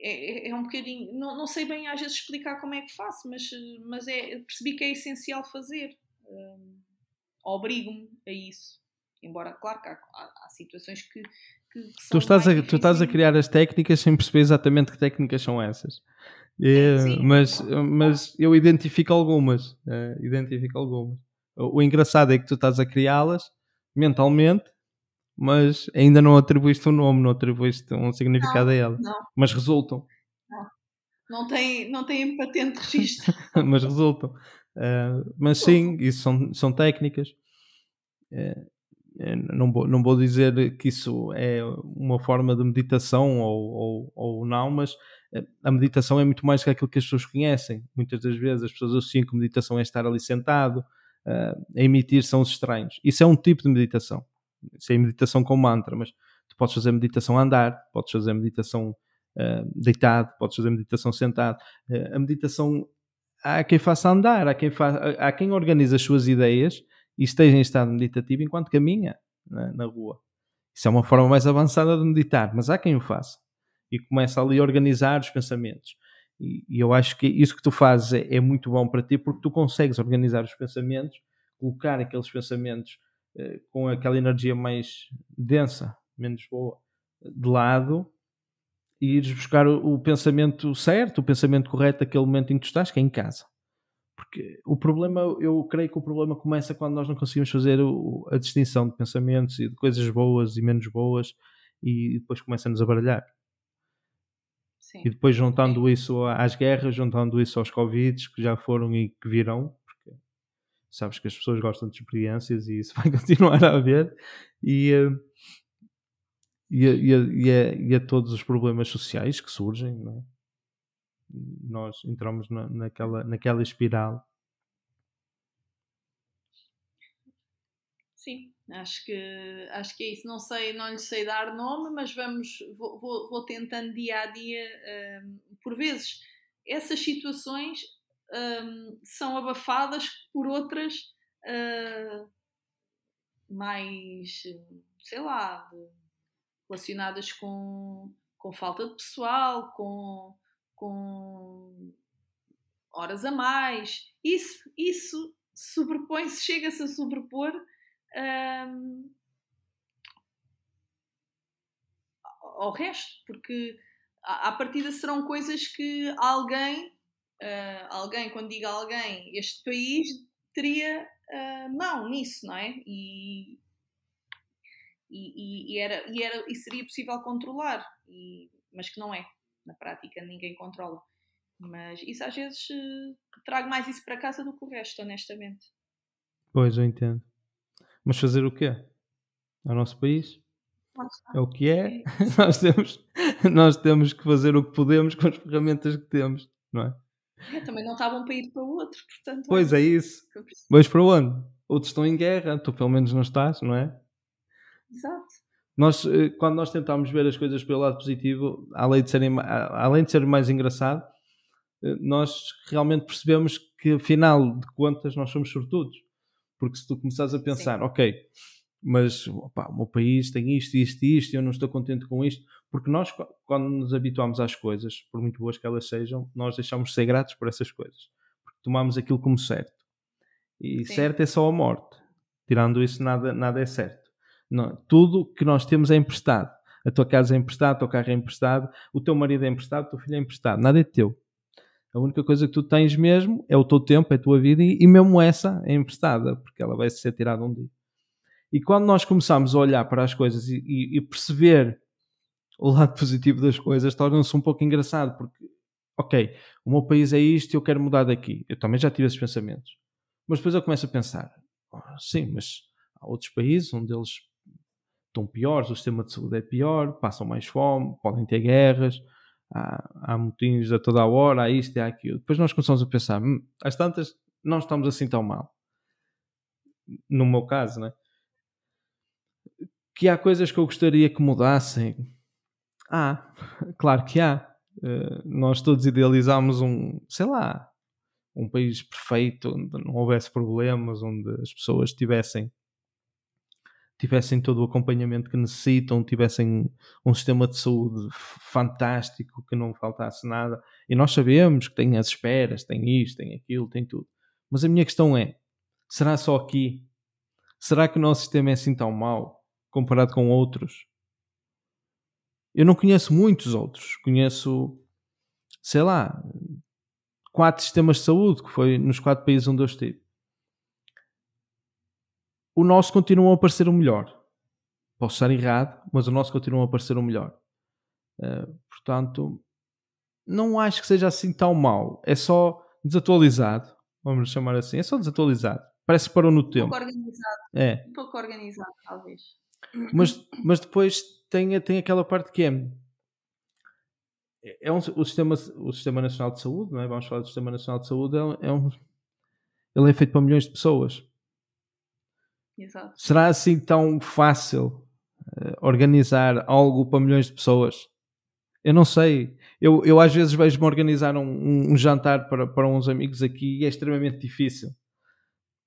é, é, é um bocadinho. Não, não sei bem às vezes explicar como é que faço, mas, mas é, percebi que é essencial fazer. Um, Obrigo-me a isso. Embora, claro que há, há, há situações que, que, que tu, estás a, tu estás a criar as técnicas sem perceber exatamente que técnicas são essas. É, sim, mas, mas eu identifico algumas. É, identifico algumas. O, o, engraçado é que tu estás a criá-las mentalmente, mas ainda não atribuíste um nome, não atribuíste um significado não, a ela. Não. Mas resultam. Não, não tem, não tem patente de registro. [laughs] mas resultam. Uh, mas sim, isso são, são técnicas. Uh, não vou, não vou dizer que isso é uma forma de meditação ou, ou, ou não, mas a meditação é muito mais que aquilo que as pessoas conhecem. Muitas das vezes as pessoas associam que meditação é estar ali sentado, uh, a emitir sons estranhos. Isso é um tipo de meditação. Isso é meditação com mantra, mas tu podes fazer meditação a andar, podes fazer meditação uh, deitado, podes fazer meditação sentado. Uh, a meditação há quem faça andar, há quem, fa quem organize as suas ideias e esteja em estado meditativo enquanto caminha na, na rua. Isso é uma forma mais avançada de meditar, mas há quem o faça e começa ali a organizar os pensamentos. E, eu acho que isso que tu fazes é, é, muito bom para ti porque tu consegues organizar os pensamentos, colocar aqueles pensamentos com aquela energia mais densa, menos boa, de lado e ires buscar o, o pensamento certo, o pensamento correto daquele momento em que tu estás, que é em casa. Porque o problema, eu creio que o problema começa quando nós não conseguimos fazer o, a distinção de pensamentos e de coisas boas e menos boas e depois começa-nos a baralhar. Sim. E depois juntando Sim. isso às guerras, juntando isso aos Covid que já foram e que virão, sabes que as pessoas gostam de experiências e isso [laughs] vai continuar a haver, e, eh, e, a, e, a, e, a, e a todos os problemas sociais que surgem, é? nós entramos na, naquela, naquela espiral. Sim, acho que, acho que é isso. Não sei, não lhe sei dar nome, mas vamos, vou, vou, vou tentando dia a dia. Um, por vezes, essas situações um, são abafadas por outras uh, mais, sei lá, relacionadas com, com falta de pessoal, com com horas a mais. Isso, isso sobrepõe-se, chega-se a sobrepor um, ao resto, porque à partida serão coisas que alguém, uh, alguém, quando diga alguém, este país teria uh, mão nisso, não é? E, e, e, era, e, era, e seria possível controlar, e, mas que não é na prática ninguém controla. Mas isso às vezes uh, trago mais isso para casa do que o resto, honestamente. Pois, eu entendo. Mas fazer o quê? É o nosso país? É o que é. é. [laughs] nós, temos, nós temos que fazer o que podemos com as ferramentas que temos, não é? É também não está bom para ir para o outro, portanto. Pois é isso. Vais para onde? Outros estão em guerra, tu pelo menos não estás, não é? Exato. Nós, eh, quando nós tentamos ver as coisas pelo lado positivo, além de, serem, além de ser mais engraçado, eh, nós realmente percebemos que, afinal de contas, nós somos sortudos. Porque se tu começares a pensar, Sim. ok, mas opa, o meu país tem isto, isto e isto, e eu não estou contente com isto, porque nós, quando nos habituamos às coisas, por muito boas que elas sejam, nós deixamos de ser gratos por essas coisas. Porque tomamos aquilo como certo. E Sim. certo é só a morte. Tirando isso, nada, nada é certo. Não, tudo que nós temos é emprestado. A tua casa é emprestada, o teu carro é emprestado, o teu marido é emprestado, o teu filho é emprestado. Nada é teu. A única coisa que tu tens mesmo é o teu tempo, é a tua vida e, e mesmo essa é emprestada, porque ela vai ser tirada um dia. E quando nós começamos a olhar para as coisas e, e, e perceber o lado positivo das coisas, torna-se um pouco engraçado, porque, ok, o meu país é isto e eu quero mudar daqui. Eu também já tive esses pensamentos. Mas depois eu começo a pensar, oh, sim, mas há outros países onde eles estão piores, o sistema de saúde é pior, passam mais fome, podem ter guerras, há, há motins a toda a hora, há isto e há aquilo. Depois nós começamos a pensar, hum, às tantas, não estamos assim tão mal. No meu caso, né? Que há coisas que eu gostaria que mudassem. Ah, claro que há. Uh, nós todos idealizámos um, sei lá, um país perfeito, onde não houvesse problemas, onde as pessoas tivessem tivessem todo o acompanhamento que necessitam, tivessem um sistema de saúde fantástico, que não faltasse nada. E nós sabemos que tem as esperas, tem isto, tem aquilo, tem tudo. Mas a minha questão é: será só aqui? Será que o nosso sistema é assim tão mau comparado com outros? Eu não conheço muitos outros. Conheço, sei lá, quatro sistemas de saúde, que foi nos quatro países onde eu estive o nosso continua a parecer o melhor. Posso estar errado, mas o nosso continua a parecer o melhor. Uh, portanto, não acho que seja assim tão mau. É só desatualizado, vamos chamar assim. É só desatualizado. Parece que parou no tempo. Um pouco organizado. É. Um pouco organizado, talvez. Mas, mas depois tem, tem aquela parte que é. É um, o, sistema, o Sistema Nacional de Saúde, não é? vamos falar do Sistema Nacional de Saúde, é, é um, ele é feito para milhões de pessoas. Exato. Será assim tão fácil uh, organizar algo para milhões de pessoas? Eu não sei. Eu, eu às vezes vejo-me organizar um, um, um, jantar para, para uns amigos aqui e é extremamente difícil.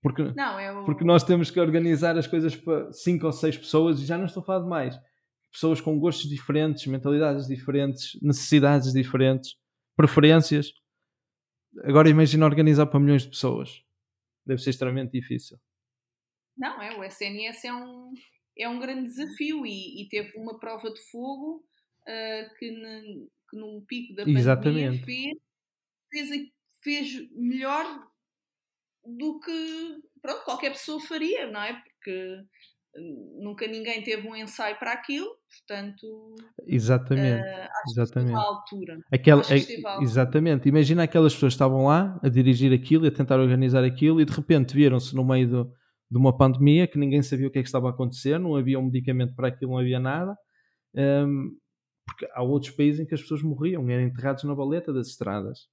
Porque, não, eu... porque nós temos que organizar as coisas para cinco ou seis pessoas e já não estou a falar de mais. Pessoas com gostos diferentes, mentalidades diferentes, necessidades diferentes, preferências. Agora imagina organizar para milhões de pessoas. Deve ser extremamente difícil. Não, é, o SNS é um, é um grande desafio e, e teve uma prova de fogo uh, que, ne, que num pico da Exatamente. pandemia fez, fez, fez melhor do que pronto, qualquer pessoa faria, não é? Porque nunca ninguém teve um ensaio para aquilo, portanto. Exatamente. Uh, acho exatamente. que à altura. Aquela, altura. Exatamente. Imagina aquelas pessoas que estavam lá a dirigir aquilo e a tentar organizar aquilo e de repente viram-se no meio do, de uma pandemia que ninguém sabia o que é que estava a acontecer, não havia um medicamento para aquilo, não havia nada. Um, porque há outros países em que as pessoas morriam, eram enterrados na baleta das estradas.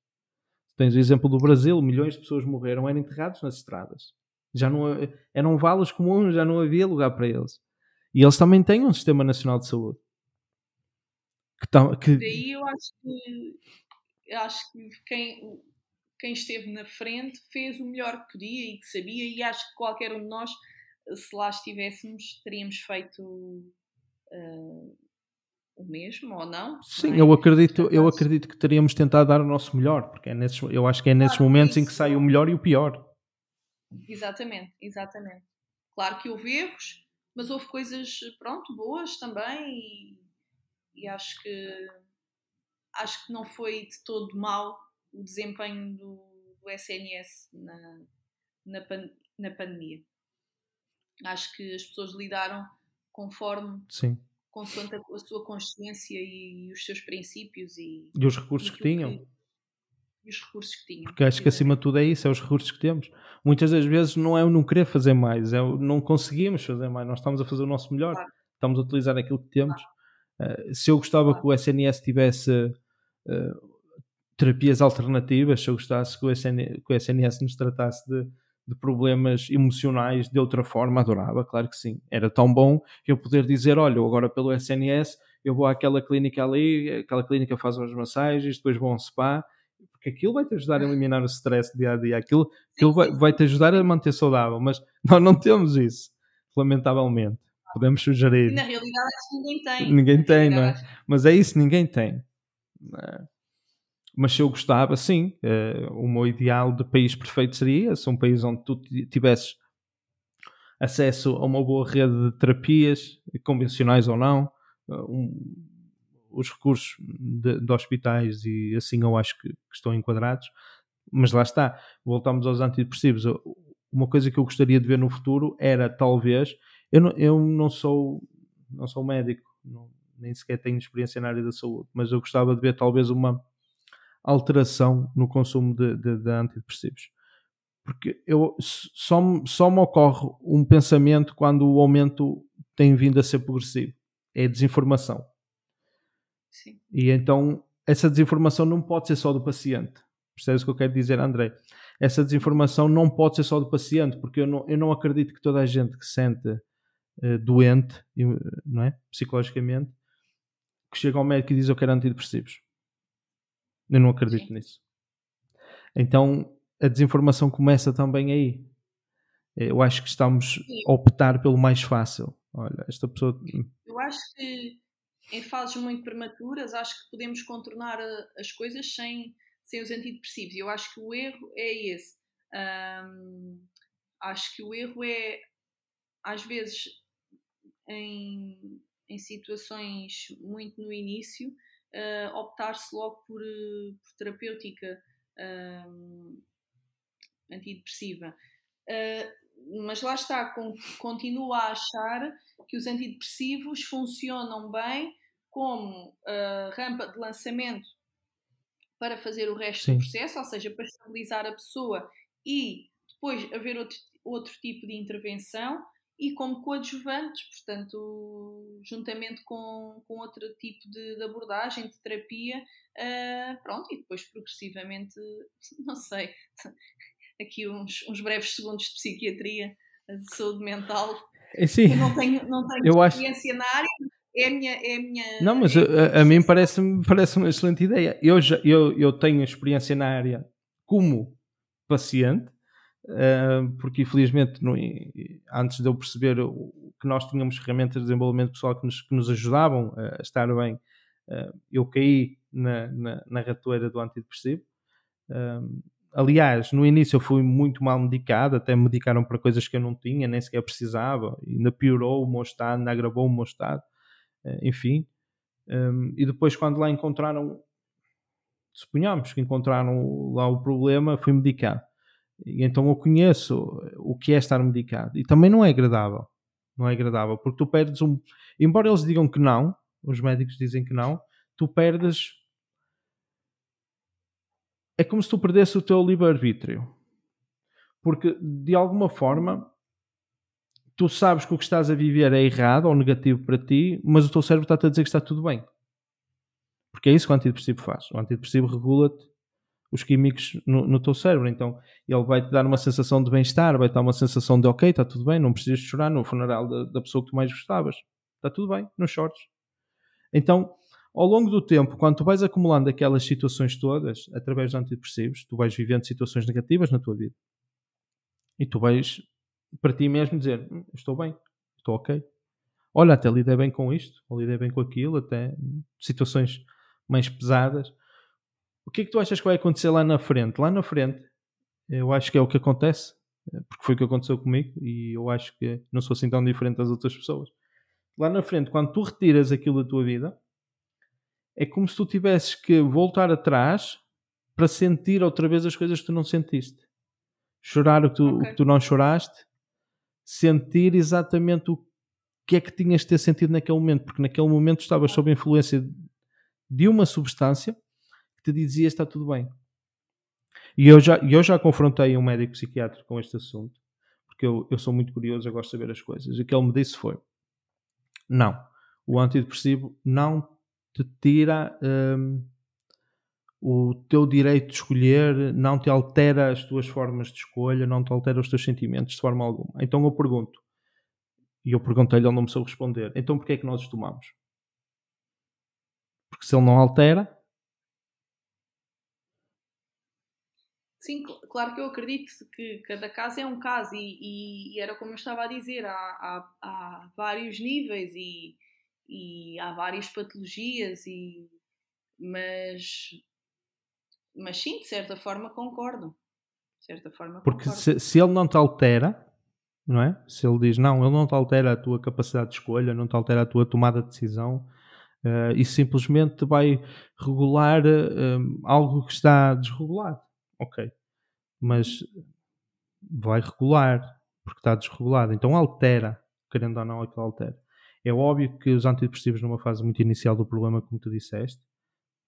Tens o exemplo do Brasil, milhões de pessoas morreram, eram enterrados nas estradas. Já não eram valos comuns, já não havia lugar para eles. E eles também têm um sistema nacional de saúde. Que, tá, que... Daí eu acho que eu acho que quem quem esteve na frente fez o melhor que podia e que sabia, e acho que qualquer um de nós, se lá estivéssemos, teríamos feito uh, o mesmo ou não. Sim, não é? eu acredito, eu acredito que teríamos tentado dar o nosso melhor, porque é nesses, eu acho que é nesses claro, momentos em que sai o melhor e o pior. Exatamente, exatamente. Claro que houve erros, mas houve coisas, pronto, boas também e, e acho que acho que não foi de todo mal o desempenho do, do SNS na, na, pan, na, pandemia. Acho que as pessoas lidaram conforme, Sim. consoante a, a sua consciência e os seus princípios e, e os recursos e que tinham. Que, e os recursos que tinham. Porque acho que acima de tudo é isso, é os recursos que temos. Muitas das vezes não é o não querer fazer mais, é o não conseguimos fazer mais. Nós estamos a fazer o nosso melhor, claro. estamos a utilizar aquilo que temos. Claro. Uh, se eu gostava claro. que o SNS tivesse uh, terapias alternativas, se eu gostasse que o, SN, que o SNS nos tratasse de, de, problemas emocionais de outra forma, adorava, claro que sim. Era tão bom eu poder dizer, olha, agora pelo SNS eu vou àquela clínica ali, aquela clínica faz as massagens, depois vou a um spa, porque aquilo vai-te ajudar a eliminar o stress dia a dia, aquilo, aquilo vai, vai-te ajudar a manter saudável, mas [laughs] nós não temos isso, lamentavelmente. Podemos sugerir. Na realidade, ninguém tem. Ninguém tem, não é? Mas é isso, ninguém tem. É? Mas se eu gostava, sim, uh, o meu ideal de país perfeito seria esse, um país onde tu tivesses acesso a uma boa rede de terapias, convencionais ou não, um, os recursos de, de, hospitais e assim eu acho que, que, estão enquadrados. Mas lá está, voltamos aos antidepressivos. Uma coisa que eu gostaria de ver no futuro era talvez, eu não, eu não sou não sou médico, não, nem sequer tenho experiência na área da saúde, mas eu gostava de ver talvez uma alteração no consumo de, de, de antidepressivos. Porque eu, só, só me ocorre um pensamento quando o aumento tem vindo a ser progressivo. É desinformação. Sim. E então essa desinformação não pode ser só do paciente. Percebes o que eu quero dizer, André? Essa desinformação não pode ser só do paciente, porque eu não, eu não acredito que toda a gente que sente uh, doente, não é? psicologicamente, que chega ao médico e diz eu quero antidepressivos Eu não acredito Sim. nisso. Então a desinformação começa também aí. Eu acho que estamos a optar pelo mais fácil. Olha, esta pessoa. Eu acho que em fases muito prematuras, acho que podemos contornar as coisas sem, sem os antidepressivos. Eu acho que o erro é esse. Acho que o erro é, às vezes, em, em situações muito no início, uh, optar-se logo por, por terapêutica antidepressiva. Uh, mas lá está, continuo a achar que os antidepressivos funcionam bem como uh, rampa de lançamento para fazer o resto Sim. do processo, ou seja, para estabilizar a pessoa e depois haver outro, outro tipo de intervenção e como coadjuvantes, portanto, juntamente com, com outro tipo de, de abordagem, de terapia, uh, pronto, e depois progressivamente, [laughs] não sei, [laughs] aqui uns, uns breves segundos de psiquiatria, de saúde mental. É, sim. Eu não tenho, não tenho eu experiência acho... na área, é a minha. É a minha não, mas é a, a, mim parece-me parece uma excelente ideia. Eu, já, eu, eu tenho experiência na área como paciente, uh, porque infelizmente no, antes de eu perceber que nós tínhamos ferramentas de desenvolvimento pessoal que nos, que nos ajudavam a estar bem, uh, eu caí na, na, na ratoeira do antidepressivo. Uh, aliás, no início eu fui muito mal medicado, até me medicaram para coisas que eu não tinha, nem sequer precisava, ainda piorou o meu estado, ainda agravou o meu estado. Eh, enfim. Um, e depois, quando lá encontraram, suponhamos que encontraram lá o problema, fui medicado. E então eu conheço o que é estar medicado. E também não é agradável. Não é agradável, porque tu perdes um. Embora eles digam que não, os médicos dizem que não, tu perdes. É como se tu perdesse o teu livre-arbítrio. Porque, de alguma forma, tu sabes que o que estás a viver é errado ou negativo para ti, mas o teu cérebro está-te a dizer que está tudo bem. Porque é isso que o antidepressivo faz. O antidepressivo regula-te os químicos no, no, teu cérebro. Então ele vai-te dar uma sensação de bem-estar, vai-te dar uma sensação de ok, está tudo bem, não precisas chorar no funeral da, da pessoa que tu mais gostavas. Está tudo bem, não chores. Então, ao longo do tempo, quando tu vais acumulando aquelas situações todas, através dos antidepressivos, tu vais vivendo situações negativas na tua vida. E tu vais para ti mesmo dizer hum, estou bem, estou ok. Olha, até lidei bem com isto, ou lidei bem com aquilo, até situações mais pesadas. O que é que tu achas que vai acontecer lá na frente? Lá na frente, eu acho que é o que acontece, porque foi o que aconteceu comigo e eu acho que não sou assim tão diferente das outras pessoas. Lá na frente, quando tu retiras aquilo da tua vida, é como se tu tivesses que voltar atrás para sentir outra vez as coisas que tu não sentiste. Chorar o que tu, okay. o que tu não choraste sentir exatamente o que é que tinhas de ter sentido naquele momento, porque naquele momento estavas sob a influência de uma substância que te dizia está tudo bem. E eu já, eu já confrontei um médico psiquiátrico com este assunto, porque eu, eu sou muito curioso, eu gosto de saber as coisas. E o que ele me disse foi: não, o antidepressivo não te tira hum, o teu direito de escolher não te altera as tuas formas de escolha, não te altera os teus sentimentos de forma alguma. Então eu pergunto, e eu perguntei-lhe, ele não me soube responder, então porquê é que nós os tomamos? Porque se ele não altera... Sim, claro que eu acredito que cada caso é um caso e, e era como eu estava a dizer, há, há, há vários níveis e, e há várias patologias e mas mas sim, de certa forma concordo. De certa forma Porque se, se, ele não te altera, não é? Se ele diz não, ele não te altera a tua capacidade de escolha, não te altera a tua tomada de decisão, uh, e simplesmente vai regular uh, algo que está desregulado. Ok. Mas vai regular, porque está desregulado. Então altera, querendo ou não, aquilo altera. É óbvio que os antidepressivos, numa fase muito inicial do problema, como tu disseste,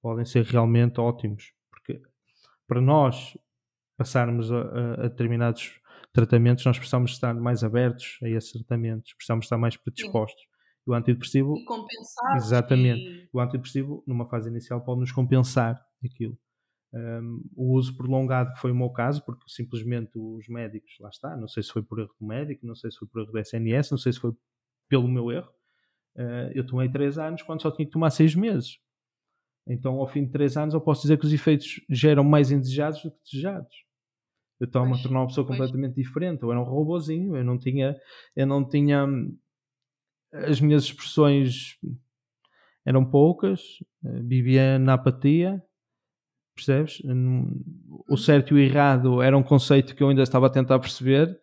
podem ser realmente ótimos para nós passarmos a, a, a determinados tratamentos, nós precisamos estar mais abertos a esses tratamentos, precisamos estar mais predispostos. Sim. O antidepressivo. E compensar. Exatamente. E... O antidepressivo, numa fase inicial, pode nos compensar aquilo. Um, o uso prolongado, que foi o meu caso, porque simplesmente os médicos, lá está, não sei se foi por erro do médico, não sei se foi por erro do SNS, não sei se foi pelo meu erro. Uh, eu tomei 3 anos quando só tinha que tomar 6 meses. Então, ao fim de 3 anos, eu posso dizer que os efeitos já eram mais indesejados do que desejados. Eu estava-me a tornar uma pessoa completamente pois. diferente. Eu era um robozinho, eu não tinha, eu não tinha as minhas expressões eram poucas, vivia na apatia, percebes? O uhum. certo e o errado era um conceito que eu ainda estava a tentar perceber,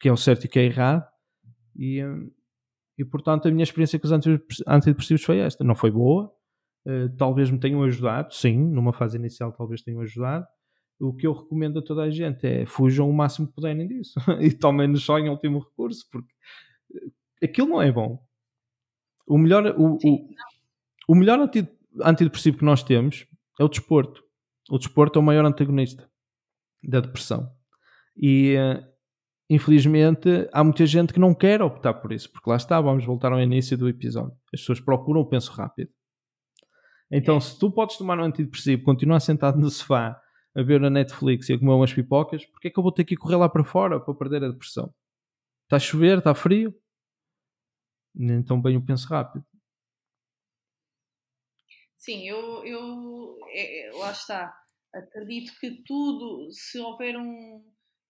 que é o certo e que é errado, e, e portanto a minha experiência com os antidepressivos foi esta. Não foi boa, eh, talvez me tenham ajudado, sim, numa fase inicial talvez tenham ajudado. O que eu recomendo a toda a gente é fujam o máximo que puderem disso [laughs] e tomem-nos só em último recurso, porque eh, aquilo não é bom. O melhor, o, o, o melhor antidepressivo que nós temos é o desporto. O desporto é o maior antagonista da depressão. E eh, infelizmente há muita gente que não quer optar por isso, porque lá está, vamos voltar ao início do episódio. As pessoas procuram o penso rápido. Então, é. se tu podes tomar um antidepressivo, continuar sentado no sofá a ver na Netflix e a comer umas pipocas, porque é que eu vou ter que correr lá para fora para perder a depressão? Está a chover, está frio? Então, bem, o penso rápido. Sim, eu, eu é, é, lá está. Acredito que tudo, se houver um,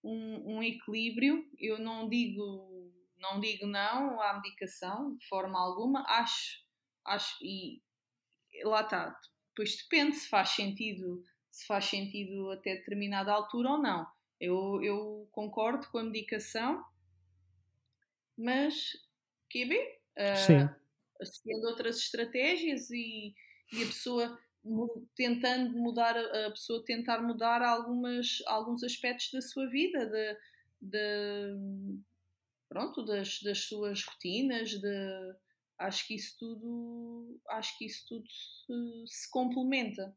um, um, equilíbrio, eu não digo não digo não à medicação de forma alguma. Acho, acho e lá está. Depois depende se faz sentido se faz sentido até determinada altura ou não. Eu, eu concordo com a medicação, mas QB, uh, associando outras estratégias e, e a pessoa tentando mudar a pessoa tentar mudar algumas alguns aspectos da sua vida de, de pronto das, das suas rotinas de acho que isso tudo acho que isso tudo se, se complementa.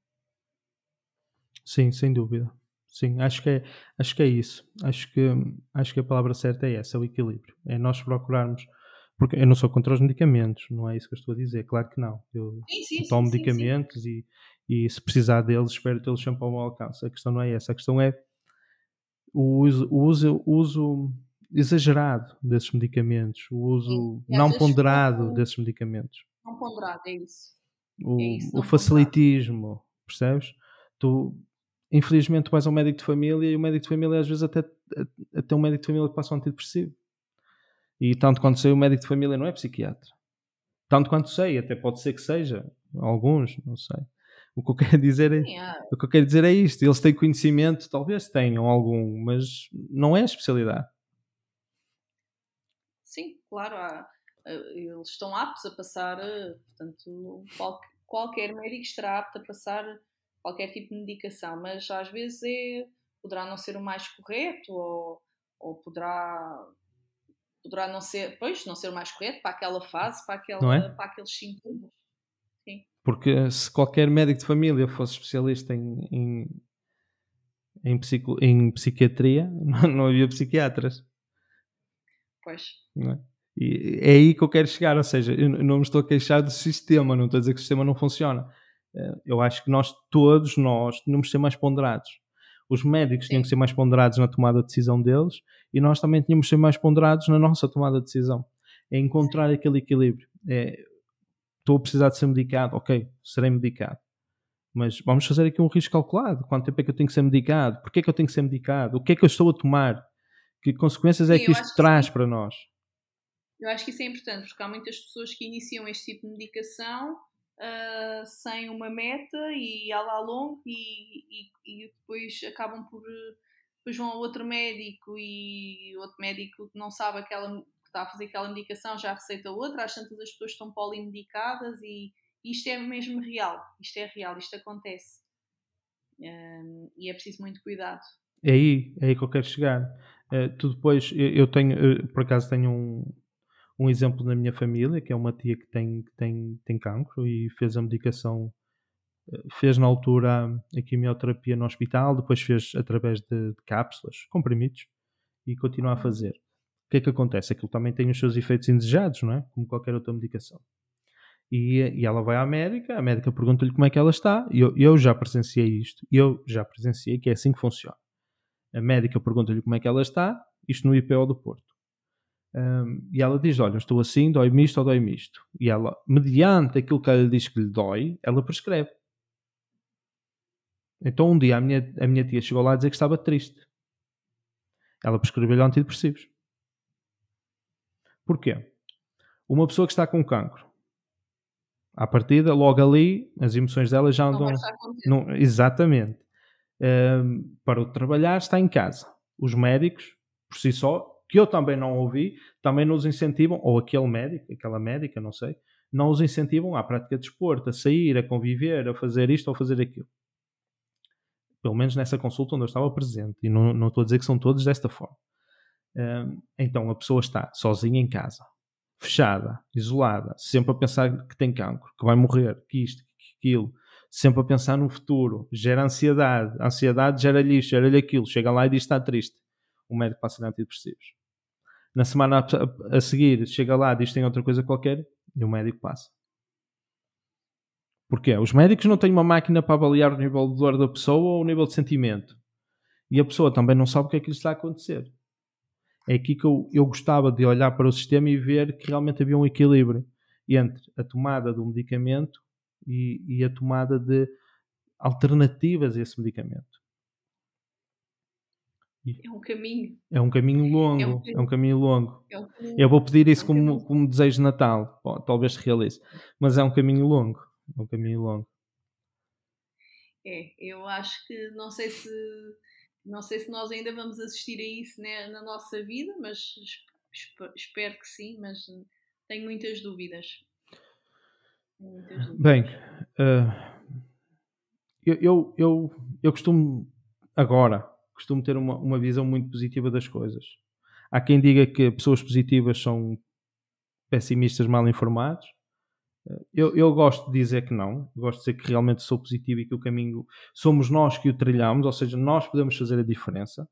Sim sem dúvida. Sim acho que é acho que é isso. Acho que acho que a palavra certa é essa é o equilíbrio. É nós procurarmos porque eu não sou contra os medicamentos, não é isso que eu estou a dizer, claro que não. Eu, sim, sim, eu tomo sim, medicamentos E, e se precisar deles, espero tê-los sempre ao meu alcance. A questão não é essa, a questão é o uso, o uso, o uso exagerado desses medicamentos, o uso não ponderado desses medicamentos. Não ponderado, é isso. O, é isso, o facilitismo, ponderado. percebes? Tu, infelizmente, tu vais ao médico de família e o médico de família às vezes até, até um médico de família que passa um antidepressivo. E tanto quanto sei, o médico de família não é psiquiatra. Tanto quanto sei, até pode ser que seja, alguns, não sei. O que eu quero dizer é, o que eu quero dizer é isto. Eles têm conhecimento, talvez tenham algum, mas não é a especialidade. Claro, há, eh, eles estão aptos a passar, eh, portanto, qualquer médico estará apto a passar qualquer tipo de medicação, mas às vezes é, poderá não ser o mais correto ou, ou poderá poderá não ser, pois, não ser o mais correto para aquela fase, para, aquela, é? para aqueles sintomas. Sim. Porque se qualquer médico de família fosse especialista em, em, em, psico, em psiquiatria, [laughs] não, não havia psiquiatras. Pois. Não é? E é aí que eu quero chegar, ou seja, eu não me estou a queixar do sistema, não estou a dizer que o sistema não funciona. Eh, eu acho que nós, todos nós, temos que ser mais ponderados. Os médicos Sim. tinham que ser mais ponderados na tomada de decisão deles e nós também tínhamos que ser mais ponderados na nossa tomada de decisão. É encontrar aquele equilíbrio. É, estou a precisar de ser medicado, ok, serei medicado. Mas vamos fazer aqui um risco calculado. Quanto tempo é que eu tenho que ser medicado? Porquê é que eu tenho que ser medicado? O que é que eu estou a tomar? Que consequências é que isto traz para nós? Eu acho que isso é importante, porque há muitas pessoas que iniciam este tipo de medicação uh, sem uma meta e a lá longo e, e, e, depois acabam por depois vão a outro médico e outro médico que não sabe aquela que está a fazer aquela medicação já receita outra, às tantas as pessoas estão polimedicadas e isto é mesmo real, isto é real, isto acontece um, e é preciso muito cuidado. É aí, é aí que eu quero chegar. Uh, tu depois, eu tenho, eu, por acaso tenho um, um exemplo na minha família, que é uma tia que tem, que tem, tem cancro e fez a medicação, eh, fez na altura a quimioterapia no hospital, depois fez através de, de cápsulas, comprimidos, e continua a uhum. fazer. O que é que acontece? Aquilo também tem os seus efeitos indesejados, não é? Como qualquer outra medicação. E, e ela vai à médica, a médica pergunta-lhe como é que ela está, e eu, eu já presenciei isto, eu já presenciei que é assim que funciona. A médica pergunta-lhe como é que ela está, isto no IPO do Porto. Um, e ela diz: Olha, estou assim, dói-me isto ou dói-me isto. E ela, mediante aquilo que ela diz que lhe dói, ela prescreve. Então um dia a minha, a minha tia chegou lá a dizer que estava triste. Ela prescreveu-lhe antidepressivos. Porquê? Uma pessoa que está com cancro, à partida, logo ali, as emoções dela já andam. Não, exatamente. Um, para o trabalhar, está em casa. Os médicos, por si só, que eu também não ouvi, também nos incentivam, ou aquele médico, aquela médica, não sei, não os incentivam à prática de desporto, a sair, a conviver, a fazer isto ou fazer aquilo. Pelo menos nessa consulta onde eu estava presente. E não, não estou a dizer que são todos desta forma. Um, então a pessoa está sozinha em casa, fechada, isolada, sempre a pensar que tem cancro, que vai morrer, que isto, que aquilo, sempre a pensar no futuro, gera ansiedade, a ansiedade gera-lhe isto, gera-lhe aquilo, chega lá e diz que está triste. O médico passa-lhe antidepressivos. Na semana a, seguir, chega lá, diz que tem outra coisa qualquer e o médico passa. Porquê? Os médicos não têm uma máquina para avaliar o nível de dor da pessoa ou o nível de sentimento. E a pessoa também não sabe o que é que lhe está a acontecer. É aqui que eu, eu gostava de olhar para o sistema e ver que realmente havia um equilíbrio entre a tomada do medicamento e, e a tomada de alternativas a esse medicamento. É um caminho. É um caminho longo. É um caminho, é um caminho longo. É um caminho, eu vou pedir isso é um como, como desejo de Natal. talvez se realize. Mas é um caminho longo. É um caminho longo. É, eu acho que não sei se não sei se nós ainda vamos assistir a isso né, na nossa vida, mas espero que sim, mas tenho muitas dúvidas. Tenho muitas dúvidas. Bem, uh, eu, eu, eu, eu costumo agora costumo ter uma, uma visão muito positiva das coisas. Há quem diga que pessoas positivas são pessimistas mal informados. Eu, eu, gosto de dizer que não, gosto de dizer que realmente sou positivo e que o caminho somos nós que o trilhamos, ou seja, nós podemos fazer a diferença.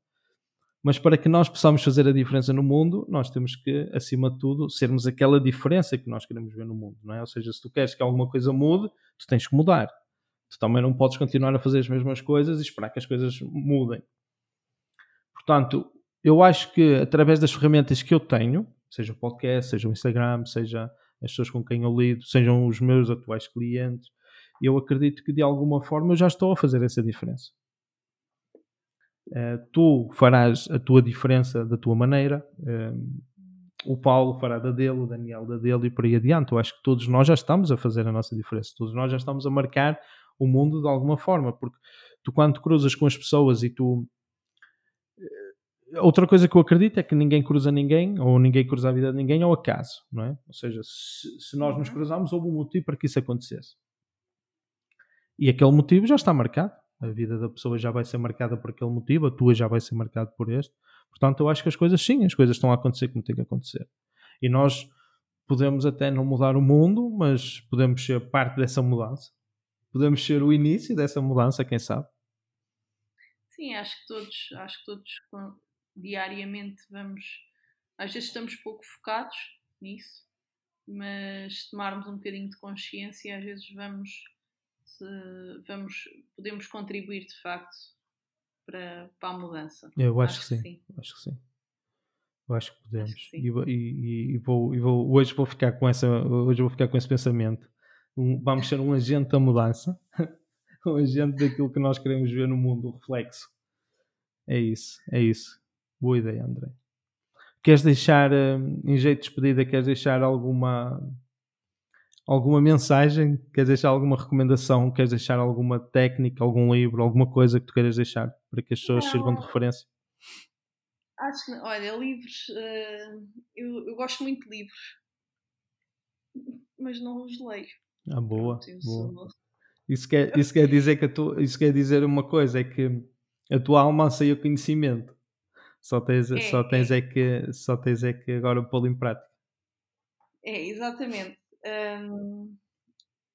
Mas para que nós possamos fazer a diferença no mundo, nós temos que, acima de tudo, sermos aquela diferença que nós queremos ver no mundo, não é? Ou seja, se tu queres que alguma coisa mude, tu tens que mudar. Tu também não podes continuar a fazer as mesmas coisas e esperar que as coisas mudem. Portanto, eu acho que através das ferramentas que eu tenho, seja o podcast, seja o Instagram, seja as pessoas com quem eu lido, sejam os meus atuais clientes, eu acredito que de alguma forma eu já estou a fazer essa diferença. Uh, tu farás a tua diferença da tua maneira, uh, o Paulo fará da dele, o Daniel da dele e por aí adiante. Eu acho que todos nós já estamos a fazer a nossa diferença, todos nós já estamos a marcar o mundo de alguma forma, porque tu quando cruzas com as pessoas e tu outra coisa que eu acredito é que ninguém cruza ninguém, ou ninguém cruza a vida de ninguém ao acaso, não é? Ou seja, se, se nós nos cruzamos, houve um motivo para que isso acontecesse. E aquele motivo já está marcado. A vida da pessoa já vai ser marcada por aquele motivo, a tua já vai ser marcada por este. Portanto, eu acho que as coisas, sim, as coisas estão a acontecer como tem que acontecer. E nós podemos até não mudar o mundo, mas podemos ser parte dessa mudança. Podemos ser o início dessa mudança, quem sabe? Sim, acho que todos, acho que todos diariamente vamos. Às vezes estamos pouco focados nisso, mas se tomarmos um bocadinho de consciência, às vezes vamos, se, vamos podemos contribuir de facto para, para a mudança. Eu acho, acho que, sim. sim. Acho que sim. Eu acho que podemos. Acho que e, e, e, vou, e vou, hoje vou ficar com essa, hoje vou ficar com esse pensamento. Um, vamos ser um agente da mudança, [laughs] um agente daquilo que nós queremos ver no mundo, o reflexo. É isso, é isso. Boa ideia, André. Queres deixar, hum, em jeito de despedida, queres deixar alguma alguma mensagem? Queres deixar alguma recomendação? Queres deixar alguma técnica, algum livro, alguma coisa que tu queiras deixar para que as pessoas Não. sirvam de referência? Acho que, olha, livros, uh, eu, eu, gosto muito de livros, mas não os leio. Ah, boa. boa. Isso, quer, isso quer dizer que tu, isso quer dizer uma coisa, é que a tua alma anseia o conhecimento. Só tens, é, só tens é. é. que só tens é que agora pô-lo em prática. É, exatamente. Um,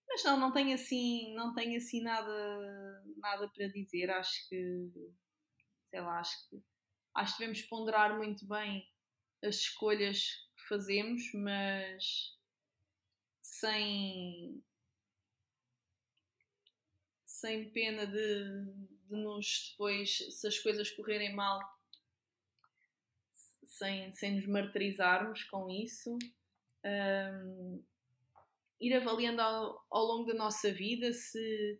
mas não, não tenho assim, não tenho assim nada, nada para dizer. Acho que sei lá, acho que acho que devemos ponderar muito bem as escolhas que fazemos, mas sem sem pena de, de nos depois, se as coisas correrem mal, sem, sem nos martirizarmos com isso. Um, ir avaliando ao, ao, longo da nossa vida se,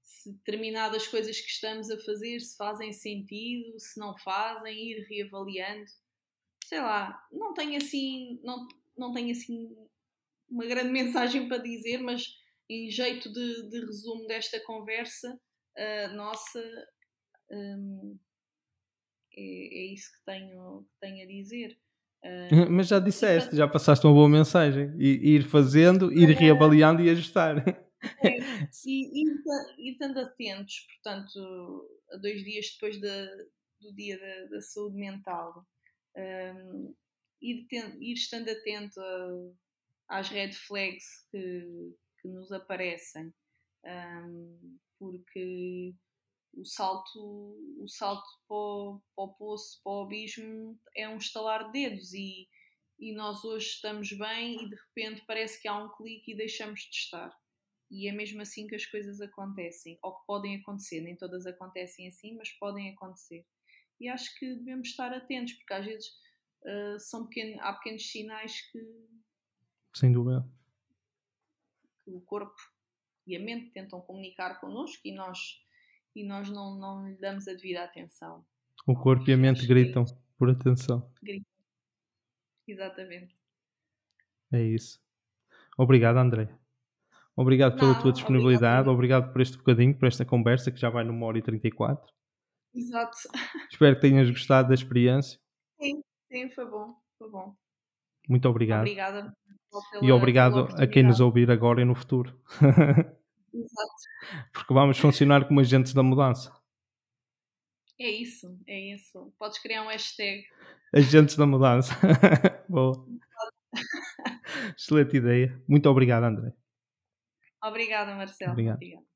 se determinadas coisas que estamos a fazer se fazem sentido, se não fazem, ir reavaliando. Sei lá, não tenho assim, não, não tenho assim uma grande [laughs] mensagem para dizer, mas em jeito de, de resumo desta conversa uh, nossa, um, é, é, isso que tenho, que tenho a dizer. Uh, [laughs] mas já disseste, já passaste uma boa mensagem. I, ir fazendo, ir reavaliando e ajustar. É, [laughs] e, e, e estando atentos, portanto, a dois dias depois do Dia da, da Saúde Mental, um, ir, ir estando atento a, às red flags que, que nos aparecem, um, porque o salto, o salto para o, para o poço, para o abismo, é um estalar de dedos e, e nós hoje estamos bem e de repente parece que há um clique e deixamos de estar. E é mesmo assim que as coisas acontecem, ou que podem acontecer. Nem todas acontecem assim, mas podem acontecer. E acho que devemos estar atentos, porque às vezes uh, são pequeno, há pequenos sinais que. Sem dúvida. Que o corpo e a mente tentam comunicar connosco e nós, e nós não, não lhe damos a devida atenção. O corpo e a mente gritam por atenção. Gritam. Exatamente. É isso. Obrigado, André. Obrigado pela Não, tua disponibilidade, obrigado. obrigado. por este bocadinho, por esta conversa que já vai numa hora e 34. Exato. Espero que tenhas gostado da experiência. Sim, sim, foi bom, foi bom. Muito obrigado. Obrigada. Pela, e obrigado a quem nos ouvir agora e no futuro. [laughs] Exato. Porque vamos funcionar como agentes da mudança. É isso, é isso. Podes criar um hashtag. Agentes da mudança. [laughs] Boa. [laughs] Excelente ideia. Muito obrigado, André. Obrigada, Marcelo. Obrigado. Obrigada.